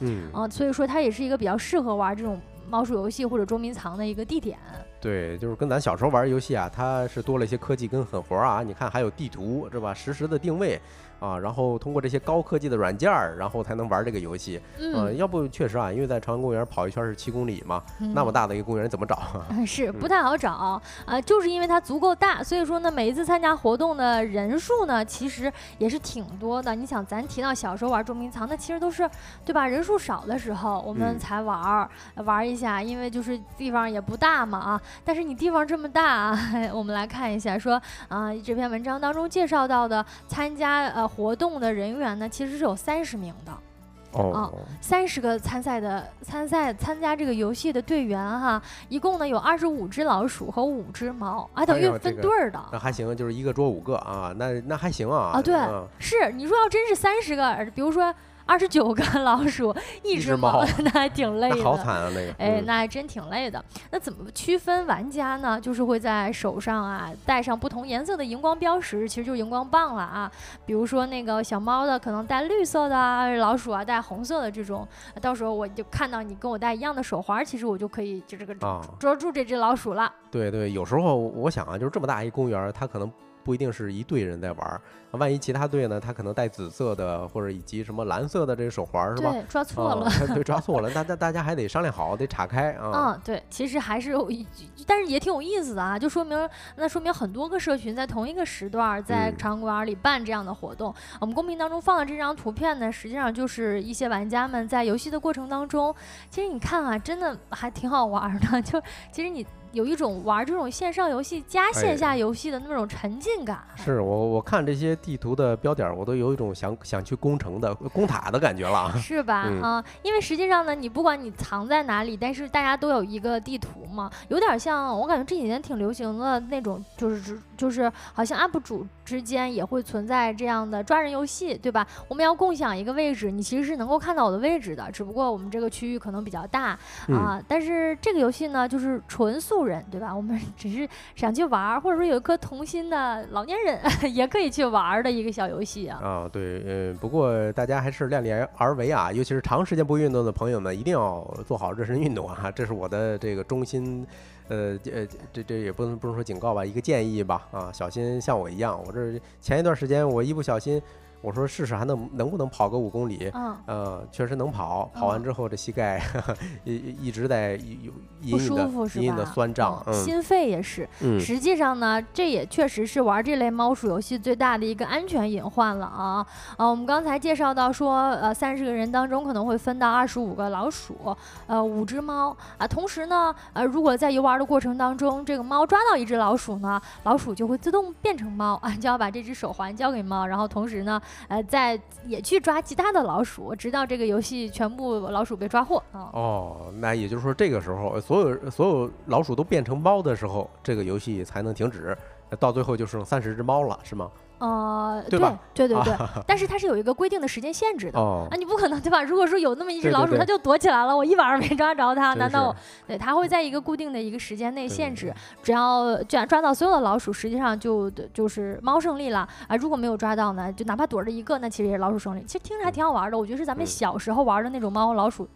嗯啊，所以说它也是一个比较适合玩这种猫鼠游戏或者捉迷藏的一个地点。对，就是跟咱小时候玩游戏啊，它是多了一些科技跟狠活啊。你看，还有地图，是吧？实时的定位啊，然后通过这些高科技的软件儿，然后才能玩这个游戏。嗯，要不确实啊，因为在朝阳公园跑一圈是七公里嘛，那么大的一个公园怎么找？<laughs> 是不太好找啊，就是因为它足够大，所以说呢，每一次参加活动的人数呢，其实也是挺多的。你想，咱提到小时候玩捉迷藏，那其实都是对吧？人数少的时候我们才玩玩一下，因为就是地方也不大嘛啊。但是你地方这么大啊，<laughs> 我们来看一下，说啊，这篇文章当中介绍到的参加呃活动的人员呢，其实是有三十名的，哦，三十个参赛的参赛参加这个游戏的队员哈，一共呢有二十五只老鼠和五只猫，啊，等于分队儿的，那还行，就是一个捉五个啊，那那还行啊，啊，对，是你说要真是三十个，比如说。二十九个 <laughs> 老鼠，一只猫，<laughs> 那还挺累的。好惨啊，那个。哎，那还真挺累的。那怎么区分玩家呢？就是会在手上啊带上不同颜色的荧光标识，其实就是荧光棒了啊。比如说那个小猫的可能带绿色的，老鼠啊带红色的这种。到时候我就看到你跟我戴一样的手环，其实我就可以就这个捉住这只老鼠了。对对，有时候我想啊，就是这么大一公园，它可能。不一定是一队人在玩，万一其他队呢？他可能带紫色的，或者以及什么蓝色的这个手环是吧？对，抓错了，<laughs> 对，抓错了。大家大家还得商量好，得岔开啊。嗯，对，其实还是有，但是也挺有意思的啊，就说明那说明很多个社群在同一个时段在场馆里办这样的活动。我们公屏当中放的这张图片呢，实际上就是一些玩家们在游戏的过程当中，其实你看啊，真的还挺好玩的。<laughs> 就其实你。有一种玩这种线上游戏加线下游戏的那种沉浸感。是我我看这些地图的标点，我都有一种想想去攻城的攻塔的感觉了。是吧？啊，因为实际上呢，你不管你藏在哪里，但是大家都有一个地图嘛，有点像我感觉这几年挺流行的那种，就是就是好像 UP 主之间也会存在这样的抓人游戏，对吧？我们要共享一个位置，你其实是能够看到我的位置的，只不过我们这个区域可能比较大啊。但是这个游戏呢，就是纯素。人对吧？我们 <laughs> 只是想去玩，或者说有一颗童心的老年人 <laughs> 也可以去玩的一个小游戏啊。啊，对，嗯，不过大家还是量力而为啊，尤其是长时间不运动的朋友们，一定要做好热身运动啊。这是我的这个中心，呃呃，这这也不能不能说警告吧，一个建议吧啊，小心像我一样，我这前一段时间我一不小心。我说试试还能能不能跑个五公里？嗯，呃，确实能跑。跑完之后，这膝盖一一直在有隐隐的隐隐的酸胀，心肺也是。实际上呢，这也确实是玩这类猫鼠游戏最大的一个安全隐患了啊！啊，我们刚才介绍到说，呃，三十个人当中可能会分到二十五个老鼠，呃，五只猫啊。同时呢，呃，如果在游玩的过程当中，这个猫抓到一只老鼠呢，老鼠就会自动变成猫啊，就要把这只手环交给猫，然后同时呢。呃，在也去抓其他的老鼠，直到这个游戏全部老鼠被抓获啊。哦，那也就是说，这个时候所有所有老鼠都变成猫的时候，这个游戏才能停止。到最后就剩三十只猫了，是吗？呃，对对对对，但是它是有一个规定的时间限制的啊，你不可能对吧？如果说有那么一只老鼠，它就躲起来了，我一晚上没抓着它，难道对它会在一个固定的一个时间内限制？只要抓抓到所有的老鼠，实际上就就是猫胜利了啊！如果没有抓到呢，就哪怕躲着一个，那其实也是老鼠胜利。其实听着还挺好玩的，我觉得是咱们小时候玩的那种猫和老鼠。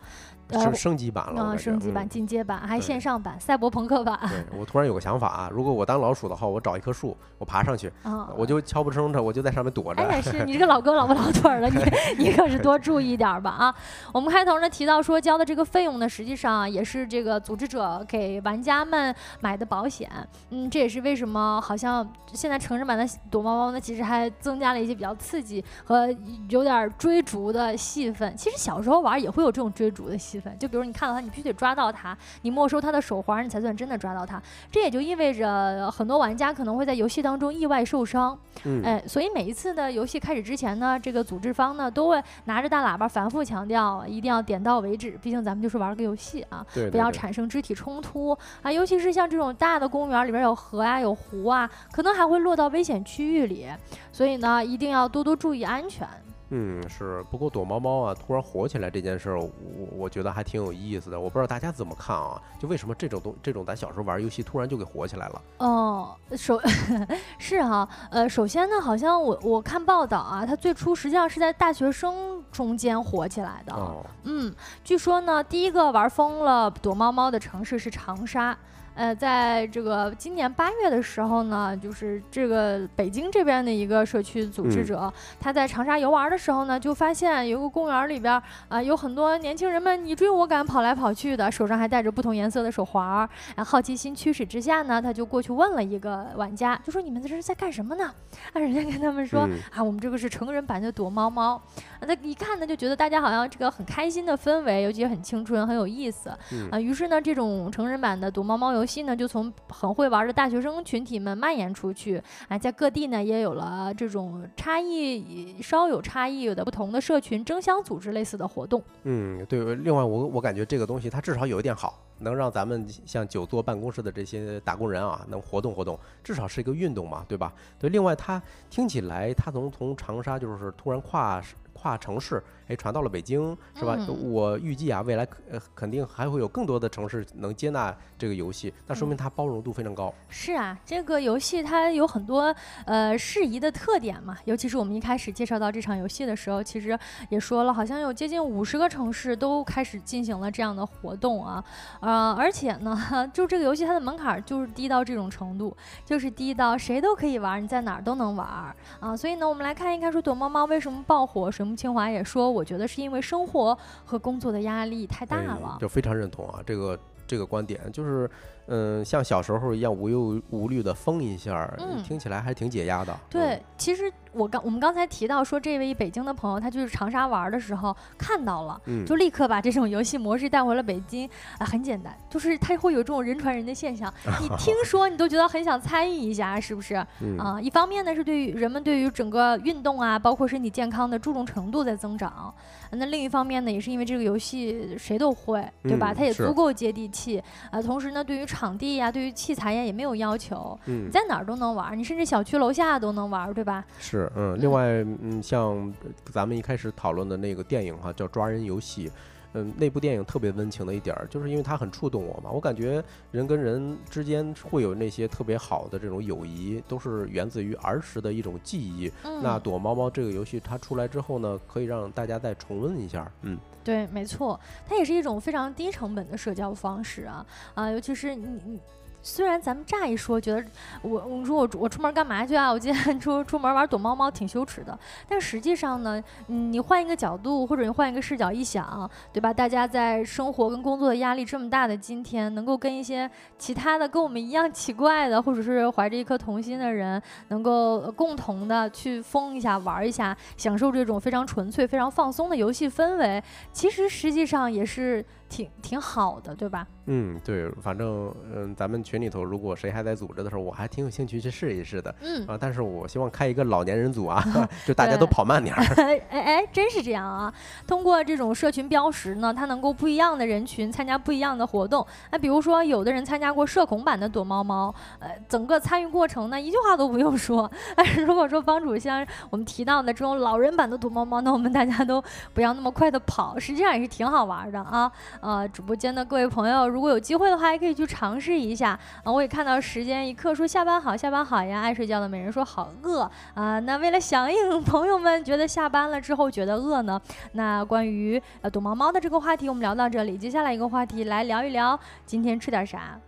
升升级版了，升级版、进阶版，还线上版、赛博朋克版。<laughs> 对我突然有个想法啊，如果我当老鼠的话，我找一棵树，我爬上去，我就悄不声的，我就在上面躲着。哎，是 <laughs> 你这个老哥老不老腿儿了，你你可是多注意点吧啊！我们开头呢提到说交的这个费用呢，实际上也是这个组织者给玩家们买的保险。嗯，这也是为什么好像现在成人版的躲猫猫呢，其实还增加了一些比较刺激和有点追逐的戏份。其实小时候玩也会有这种追逐的戏。就比如你看到他，你必须得抓到他，你没收他的手环，你才算真的抓到他。这也就意味着很多玩家可能会在游戏当中意外受伤。嗯，哎，所以每一次的游戏开始之前呢，这个组织方呢都会拿着大喇叭反复强调，一定要点到为止。毕竟咱们就是玩个游戏啊，不要产生肢体冲突啊。尤其是像这种大的公园里边有河啊、有湖啊，可能还会落到危险区域里，所以呢，一定要多多注意安全。嗯，是。不过躲猫猫啊，突然火起来这件事儿，我我觉得还挺有意思的。我不知道大家怎么看啊？就为什么这种东这种咱小时候玩游戏，突然就给火起来了？哦，首 <laughs> 是哈，呃，首先呢，好像我我看报道啊，它最初实际上是在大学生中间火起来的。哦。嗯，据说呢，第一个玩疯了躲猫猫的城市是长沙。呃，在这个今年八月的时候呢，就是这个北京这边的一个社区组织者，他在长沙游玩的时候呢，就发现有个公园里边啊，有很多年轻人们你追我赶跑来跑去的，手上还戴着不同颜色的手环。好奇心驱使之下呢，他就过去问了一个玩家，就说你们这是在干什么呢？啊，人家跟他们说啊，我们这个是成人版的躲猫猫。那一看呢，就觉得大家好像这个很开心的氛围，尤其很青春，很有意思啊。于是呢，这种成人版的躲猫猫游游戏呢，就从很会玩的大学生群体们蔓延出去啊，在各地呢也有了这种差异稍有差异有的不同的社群争相组织类似的活动。嗯，对。另外，我我感觉这个东西它至少有一点好，能让咱们像久坐办公室的这些打工人啊，能活动活动，至少是一个运动嘛，对吧？对，另外它听起来，它从从长沙就是突然跨。跨城市，哎，传到了北京，是吧？我预计啊，未来呃肯定还会有更多的城市能接纳这个游戏，那说明它包容度非常高。是啊，这个游戏它有很多呃适宜的特点嘛，尤其是我们一开始介绍到这场游戏的时候，其实也说了，好像有接近五十个城市都开始进行了这样的活动啊，呃，而且呢，<laughs> 就这个游戏它的门槛就是低到这种程度，就是低到谁都可以玩，你在哪儿都能玩啊，所以呢，我们来看一看说躲猫猫为什么爆火，水木。清华也说，我觉得是因为生活和工作的压力太大了，就非常认同啊，这个这个观点就是。嗯，像小时候一样无忧无虑的疯一下，听起来还挺解压的。对，其实我刚我们刚才提到说，这位北京的朋友他就是长沙玩的时候看到了，就立刻把这种游戏模式带回了北京。啊，很简单，就是他会有这种人传人的现象。<laughs> 你听说你都觉得很想参与一下，是不是？啊，一方面呢是对于人们对于整个运动啊，包括身体健康的注重程度在增长。那另一方面呢，也是因为这个游戏谁都会，对吧？它也足够接地气。啊，同时呢，对于场地呀，对于器材呀也没有要求，你在哪儿都能玩，你甚至小区楼下都能玩，对吧？是，嗯，另外，嗯，像咱们一开始讨论的那个电影哈，叫《抓人游戏》。嗯，那部电影特别温情的一点儿，就是因为它很触动我嘛。我感觉人跟人之间会有那些特别好的这种友谊，都是源自于儿时的一种记忆。那躲猫猫这个游戏它出来之后呢，可以让大家再重温一下。嗯，对，没错，它也是一种非常低成本的社交方式啊啊，尤其是你你。虽然咱们乍一说觉得我我说我我出门干嘛去啊？我今天出出门玩躲猫猫挺羞耻的，但实际上呢，你换一个角度或者你换一个视角一想，对吧？大家在生活跟工作的压力这么大的今天，能够跟一些其他的跟我们一样奇怪的，或者是怀着一颗童心的人，能够共同的去疯一下、玩一下，享受这种非常纯粹、非常放松的游戏氛围，其实实际上也是。挺挺好的，对吧？嗯，对，反正嗯，咱们群里头如果谁还在组织的时候，我还挺有兴趣去试一试的。嗯啊，但是我希望开一个老年人组啊，<laughs> 就大家都跑慢点儿。<laughs> 哎哎，真是这样啊！通过这种社群标识呢，它能够不一样的人群参加不一样的活动。那比如说，有的人参加过社恐版的躲猫猫，呃，整个参与过程呢，一句话都不用说。<laughs> 但是如果说帮主像我们提到的这种老人版的躲猫猫，那我们大家都不要那么快的跑，实际上也是挺好玩的啊。呃，直播间的各位朋友，如果有机会的话，也可以去尝试一下啊！我也看到时间一刻说下班好，下班好呀！爱睡觉的美人说好饿啊！那为了响应 <laughs> 朋友们觉得下班了之后觉得饿呢，那关于呃躲猫猫的这个话题，我们聊到这里，接下来一个话题来聊一聊今天吃点啥。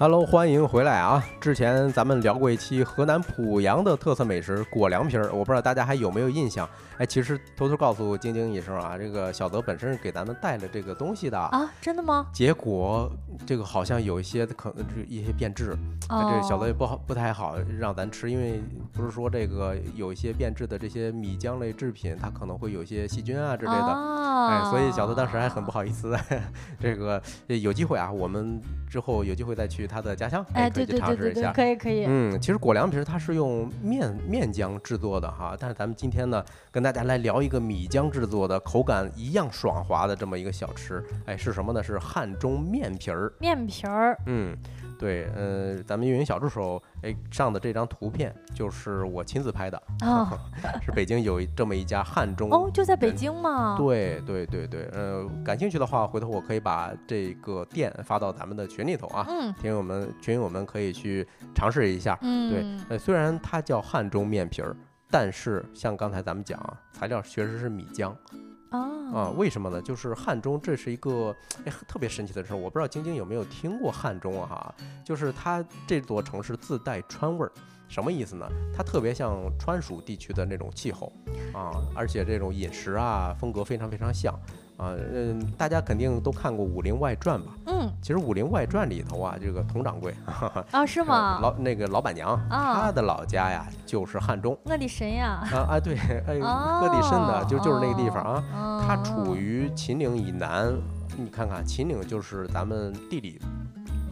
Hello，欢迎回来啊！之前咱们聊过一期河南濮阳的特色美食果凉皮儿，我不知道大家还有没有印象？哎，其实偷偷告诉晶晶一声啊，这个小泽本身是给咱们带了这个东西的啊，真的吗？结果这个好像有一些可能是一些变质，这小泽也不好不太好让咱吃，因为不是说这个有一些变质的这些米浆类制品，它可能会有一些细菌啊之类的，哎，所以小泽当时还很不好意思。<laughs> 这个有机会啊，我们之后有机会再去。他的家乡，哎，对对对对对，可以可以。嗯，其实果凉皮它是用面面浆制作的哈，但是咱们今天呢，跟大家来聊一个米浆制作的，口感一样爽滑的这么一个小吃，哎，是什么呢？是汉中面皮儿。面皮儿，嗯。对，呃，咱们运营小助手哎上的这张图片就是我亲自拍的啊，<laughs> 是北京有这么一家汉中哦，就在北京吗？对对对对，呃，感兴趣的话，回头我可以把这个店发到咱们的群里头啊，嗯，听友们群友们可以去尝试一下，嗯，对，呃，虽然它叫汉中面皮儿，但是像刚才咱们讲，材料确实是米浆。啊为什么呢？就是汉中，这是一个哎特别神奇的事儿。我不知道晶晶有没有听过汉中啊？哈，就是它这座城市自带川味儿，什么意思呢？它特别像川蜀地区的那种气候啊，而且这种饮食啊风格非常非常像。啊，嗯，大家肯定都看过《武林外传》吧？嗯，其实《武林外传》里头啊，这个佟掌柜啊，是吗？老那个老板娘，她的老家呀就是汉中。阿里神呀？啊啊，对，<laughs> 哎，阿里神的，就就是那个地方啊。它处于秦岭以南，你看看，秦岭就是咱们地理。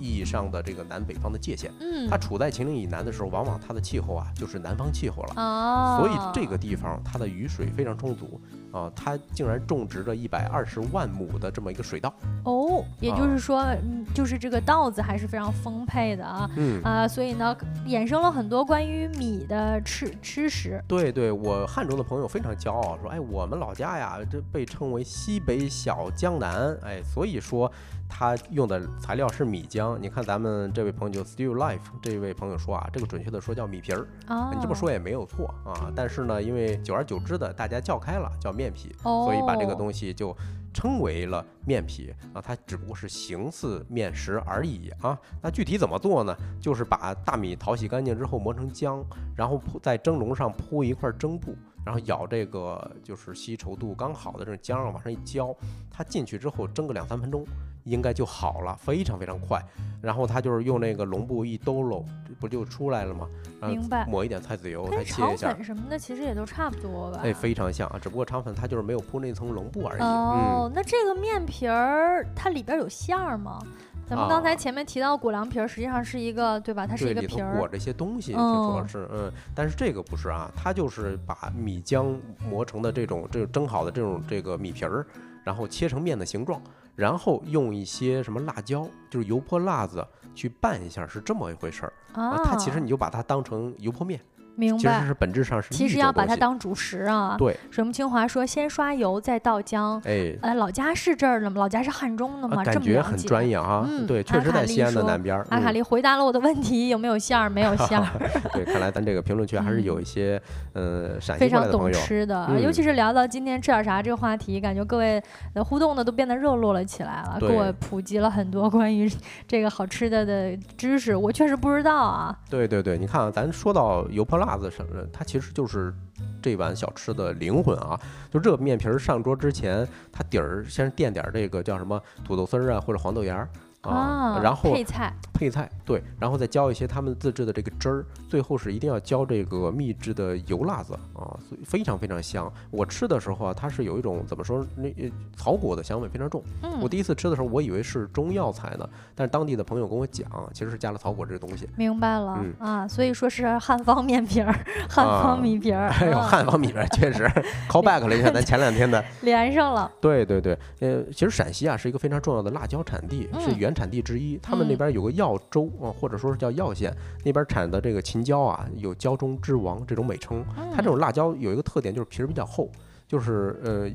意义上的这个南北方的界限，嗯，它处在秦岭以南的时候，往往它的气候啊就是南方气候了，哦，所以这个地方它的雨水非常充足，啊，它竟然种植着一百二十万亩的这么一个水稻，哦，也就是说，嗯，就是这个稻子还是非常丰沛的啊，嗯啊，所以呢，衍生了很多关于米的吃吃食。对对，我汉中的朋友非常骄傲，说，哎，我们老家呀，这被称为西北小江南，哎，所以说。他用的材料是米浆，你看咱们这位朋友就 Still Life 这位朋友说啊，这个准确的说叫米皮儿，你这么说也没有错啊。但是呢，因为久而久之的大家叫开了叫面皮，所以把这个东西就称为了面皮啊。它只不过是形似面食而已啊。那具体怎么做呢？就是把大米淘洗干净之后磨成浆，然后铺在蒸笼上铺一块蒸布，然后舀这个就是稀稠度刚好的这种浆往上一浇，它进去之后蒸个两三分钟。应该就好了，非常非常快。然后他就是用那个笼布一兜搂，不就出来了吗？明白。抹一点菜籽油，再切一下。粉什么的其实也都差不多吧？哎，非常像啊，只不过肠粉它就是没有铺那层笼布而已。哦，那这个面皮儿它里边有馅儿吗？咱们刚才前面提到果凉皮儿，实际上是一个对吧？它是一个皮儿，裹着一些东西，主要是嗯。但是这个不是啊，它就是把米浆磨成的这种这蒸好的这种这个米皮儿，然后切成面的形状。然后用一些什么辣椒，就是油泼辣子去拌一下，是这么一回事儿啊。它其实你就把它当成油泼面。明白，其实是本质上是其实要把它当主食啊。对，水木清华说先刷油再倒浆。哎，呃，老家是这儿的吗？老家是汉中的吗？感觉很专业啊。嗯，对，确实在西安的南边。阿卡丽回答了我的问题，有没有馅儿？没有馅儿。<laughs> 对，看来咱这个评论区还是有一些呃陕西非常懂吃的，尤其是聊到今天吃点啥这个话题，感觉各位的互动的都变得热络了起来了，给我普及了很多关于这个好吃的的知识，我确实不知道啊。对对对，你看啊，咱说到油泼辣子什么的，它。其实就是这碗小吃的灵魂啊！就热面皮儿上桌之前，它底儿先垫点这个叫什么土豆丝儿啊，或者黄豆芽儿。啊，然后配菜，配菜对，然后再浇一些他们自制的这个汁儿，最后是一定要浇这个秘制的油辣子啊，所以非常非常香。我吃的时候啊，它是有一种怎么说，那草果的香味非常重。嗯，我第一次吃的时候，我以为是中药材呢，但是当地的朋友跟我讲，其实是加了草果这个东西。明白了啊，所以说是汉方面皮儿，汉方米皮儿。哎呦，汉方米皮儿确实 <laughs> call back 了一下咱前两天的连上了。对对对，呃，其实陕西啊是一个非常重要的辣椒产地，是原。产地之一，他们那边有个耀州啊，或者说是叫耀县，那边产的这个秦椒啊，有“椒中之王”这种美称。它这种辣椒有一个特点，就是皮儿比较厚，就是呃。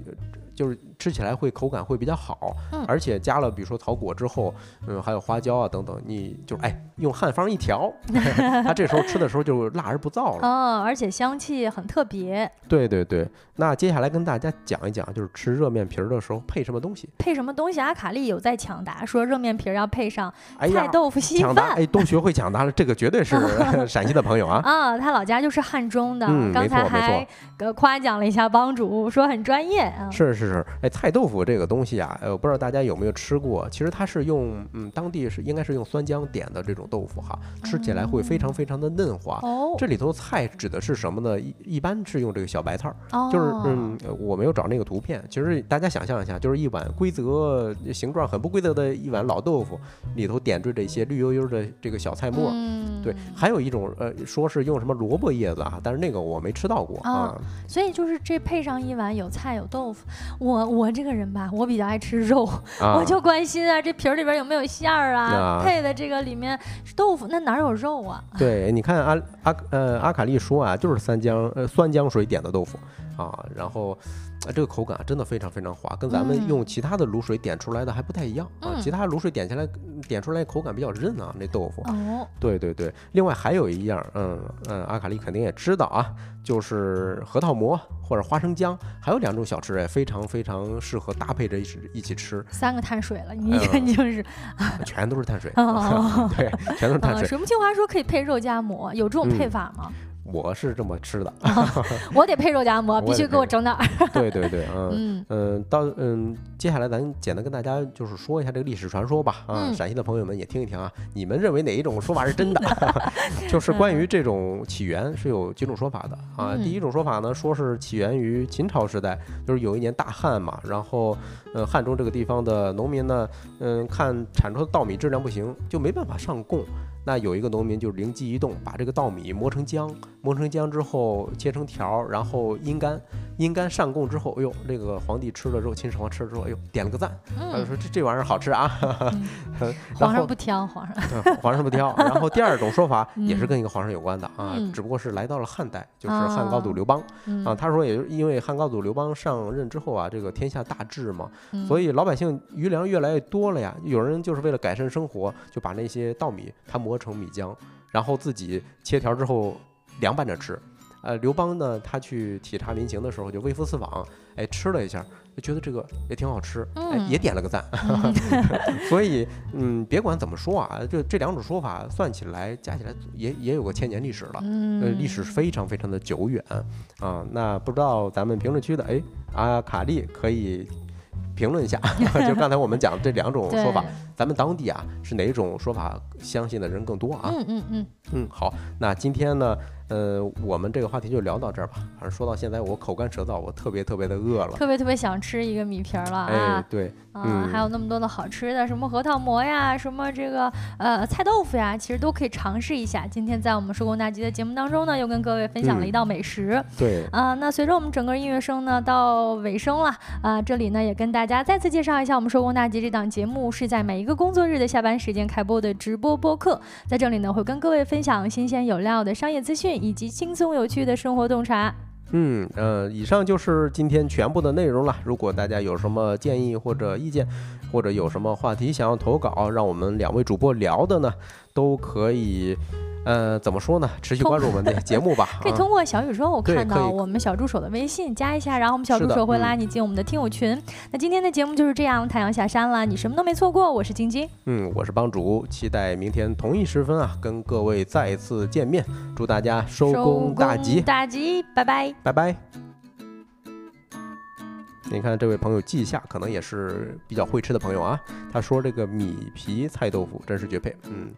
就是吃起来会口感会比较好，而且加了比如说草果之后，嗯，还有花椒啊等等，你就哎用汉方一调，<laughs> 它这时候吃的时候就辣而不燥了。哦，而且香气很特别。对对对，那接下来跟大家讲一讲，就是吃热面皮儿的时候配什么东西？配什么东西？阿卡丽有在抢答，说热面皮儿要配上菜豆腐稀饭。哎，都学会抢答了，这个绝对是 <laughs> 陕西的朋友啊。啊，他老家就是汉中的，刚才还夸奖了一下帮主，说很专业啊。是是。是哎，菜豆腐这个东西啊，呃，我不知道大家有没有吃过。其实它是用，嗯，当地是应该是用酸浆点的这种豆腐哈，吃起来会非常非常的嫩滑。哦，这里头菜指的是什么呢？一一般是用这个小白菜儿，就是嗯，我没有找那个图片。其实大家想象一下，就是一碗规则形状很不规则的一碗老豆腐，里头点缀着一些绿油油的这个小菜末。嗯，对，还有一种呃，说是用什么萝卜叶子啊，但是那个我没吃到过啊。所以就是这配上一碗有菜有豆腐。我我这个人吧，我比较爱吃肉，<laughs> 我就关心啊，这皮儿里边有没有馅儿啊？配的这个里面是豆腐，那哪有肉啊？<laughs> 对，你看阿阿呃阿卡丽说啊，就是三江呃酸浆水点的豆腐啊，然后。啊，这个口感真的非常非常滑，跟咱们用其他的卤水点出来的还不太一样啊。其他卤水点下来，点出来口感比较韧啊，那豆腐。哦，对对对。另外还有一样，嗯嗯，阿卡丽肯定也知道啊，就是核桃馍或者花生浆，还有两种小吃哎，非常非常适合搭配着一起一起吃。三个碳水了，你一看 <laughs> 就是，<laughs> 全都是碳水。<laughs> 对，全都是碳水。水木清华说可以配肉夹馍，有这种配法吗？我是这么吃的，<laughs> 我得配肉夹馍，必须给我整点儿。<laughs> 对对对，嗯嗯，到嗯，接下来咱简单跟大家就是说一下这个历史传说吧，啊，陕西的朋友们也听一听啊，你们认为哪一种说法是真的？<laughs> 就是关于这种起源是有几种说法的啊。第一种说法呢，说是起源于秦朝时代，就是有一年大旱嘛，然后呃汉中这个地方的农民呢，嗯，看产出的稻米质量不行，就没办法上供。那有一个农民就灵机一动，把这个稻米磨成浆，磨成浆之后切成条，然后阴干，阴干上供之后，哎呦，这个皇帝吃了之后，秦始皇吃了之后，哎呦，点了个赞，他就说这这玩意儿好吃啊。<laughs> 皇上不挑，皇上，皇上不挑。然后第二种说法 <laughs> 也是跟一个皇上有关的啊，只不过是来到了汉代，就是汉高祖刘邦啊。他说，也就因为汉高祖刘邦上任之后啊，这个天下大治嘛，所以老百姓余粮越来越多了呀。有人就是为了改善生活，就把那些稻米他。磨成米浆，然后自己切条之后凉拌着吃。呃，刘邦呢，他去体察民情的时候，就微服私访，哎，吃了一下，就觉得这个也挺好吃，哎，也点了个赞。<laughs> 所以，嗯，别管怎么说啊，就这两种说法算起来，加起来也也有个千年历史了，呃，历史非常非常的久远啊。那不知道咱们评论区的，哎，阿卡丽可以。评论一下，<laughs> 就刚才我们讲的这两种说法，咱们当地啊是哪种说法相信的人更多啊？嗯嗯嗯嗯，好，那今天呢？呃，我们这个话题就聊到这儿吧。反正说到现在，我口干舌燥，我特别特别的饿了，特别特别想吃一个米皮儿了啊！对，啊，还有那么多的好吃的，什么核桃馍呀，什么这个呃菜豆腐呀，其实都可以尝试一下。今天在我们收工大吉的节目当中呢，又跟各位分享了一道美食。对，啊，那随着我们整个音乐声呢到尾声了啊，这里呢也跟大家再次介绍一下，我们收工大吉这档节目是在每一个工作日的下班时间开播的直播播客，在这里呢会跟各位分享新鲜有料的商业资讯以及轻松有。趣的生活洞察。嗯呃，以上就是今天全部的内容了。如果大家有什么建议或者意见，或者有什么话题想要投稿，让我们两位主播聊的呢，都可以。呃，怎么说呢？持续关注我们的节目吧。<laughs> 可以通过小宇宙看到我们小助手的微信，加一下，然后我们小助手会拉你进我们的听友群。那今天的节目就是这样，太阳下山了，你什么都没错过。我是晶晶，嗯，我是帮主，期待明天同一时分啊，跟各位再次见面。祝大家收工大吉，大吉，拜拜，拜拜。你看这位朋友季夏，可能也是比较会吃的朋友啊。他说这个米皮菜豆腐真是绝配，嗯。